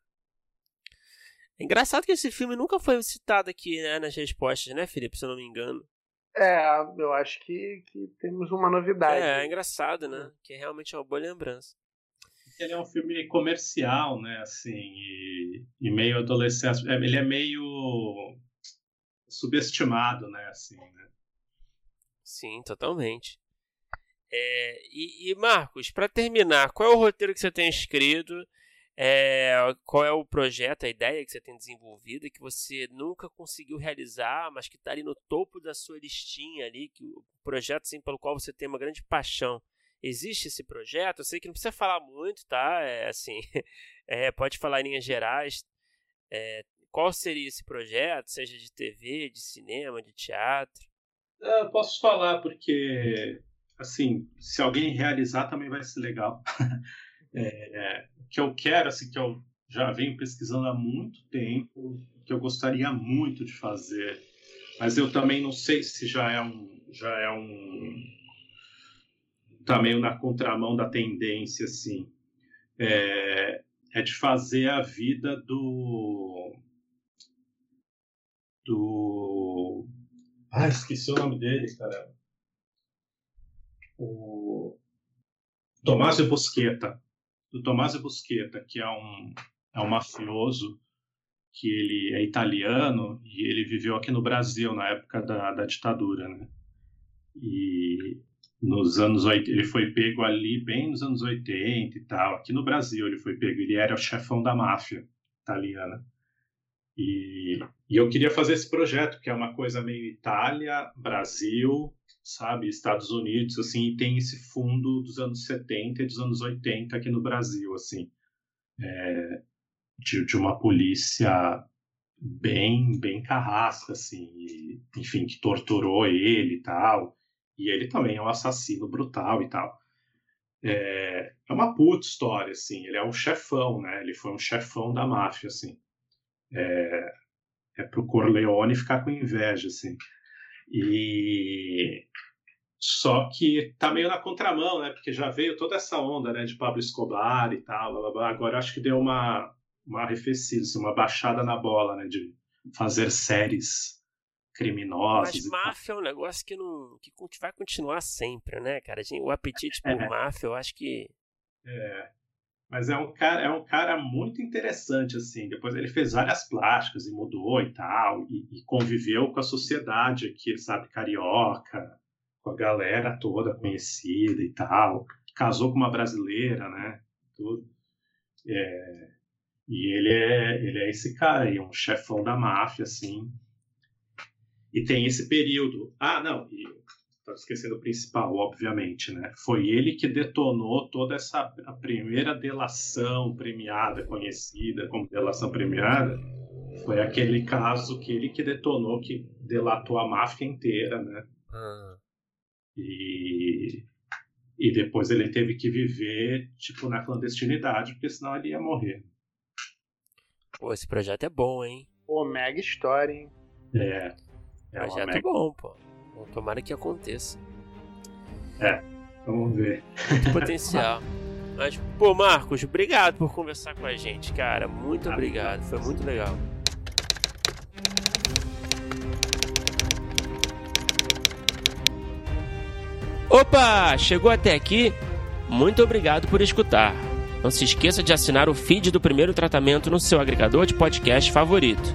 É engraçado que esse filme nunca foi citado aqui né, nas respostas, né, Felipe? Se eu não me engano. É, eu acho que, que temos uma novidade. É, é engraçado, né? Que realmente é uma boa lembrança. Ele é um filme comercial, né? Assim, e, e meio adolescente. É, ele é meio subestimado, né? Assim, né? Sim, totalmente. É, e, e, Marcos, para terminar, qual é o roteiro que você tem escrito? É, qual é o projeto, a ideia que você tem desenvolvido que você nunca conseguiu realizar, mas que está ali no topo da sua listinha ali, que o projeto assim, pelo qual você tem uma grande paixão. Existe esse projeto? Eu sei que não precisa falar muito, tá? É, assim, é, pode falar em linhas gerais. É, qual seria esse projeto, seja de TV, de cinema, de teatro? Eu posso falar, porque, assim, se alguém realizar também vai ser legal. é, é, que eu quero, assim, que eu já venho pesquisando há muito tempo, que eu gostaria muito de fazer, mas eu também não sei se já é um, já é um, tá meio na contramão da tendência, assim, é, é de fazer a vida do do. Ah, esqueci o nome dele, cara. O Tomásio Busqueta. Do Tomásio Busqueta, que é um, é um mafioso que ele é italiano e ele viveu aqui no Brasil na época da, da ditadura, né? E nos anos 80, ele foi pego ali bem nos anos 80 e tal, aqui no Brasil ele foi pego, ele era o chefão da máfia italiana. E, e eu queria fazer esse projeto, que é uma coisa meio Itália, Brasil, sabe, Estados Unidos, assim, e tem esse fundo dos anos 70 e dos anos 80 aqui no Brasil, assim, é, de, de, uma polícia bem, bem carrasca, assim, e, enfim, que torturou ele e tal, e ele também é um assassino brutal e tal. É, é uma puta história, assim, ele é um chefão, né, ele foi um chefão da máfia, assim, é, é para o Corleone ficar com inveja, assim. E só que tá meio na contramão, né? Porque já veio toda essa onda, né, de Pablo Escobar e tal, blá, blá, blá. agora acho que deu uma uma arrefecida, assim, uma baixada na bola, né, de fazer séries criminosas. Mas máfia é um negócio que não que vai continuar sempre, né, cara? O apetite por é. máfia, eu acho que é. Mas é um cara, é um cara muito interessante, assim. Depois ele fez várias plásticas e mudou e tal, e, e conviveu com a sociedade aqui, sabe, carioca, com a galera toda conhecida e tal. Casou com uma brasileira, né? Tudo. É, e ele é, ele é esse cara aí, um chefão da máfia, assim. E tem esse período. Ah, não, e Estou esquecendo o principal, obviamente, né? Foi ele que detonou toda essa a primeira delação premiada, conhecida como delação premiada. Foi aquele caso que ele que detonou, que delatou a máfia inteira, né? Ah. E, e depois ele teve que viver, tipo, na clandestinidade, porque senão ele ia morrer. Pô, esse projeto é bom, hein? Pô, mega história, hein? É. é projeto mega... bom, pô. Tomara que aconteça. É, vamos ver. Muito potencial. Mas, pô, Marcos, obrigado por conversar com a gente, cara. Muito obrigado. Foi muito legal. Opa! Chegou até aqui? Muito obrigado por escutar. Não se esqueça de assinar o feed do primeiro tratamento no seu agregador de podcast favorito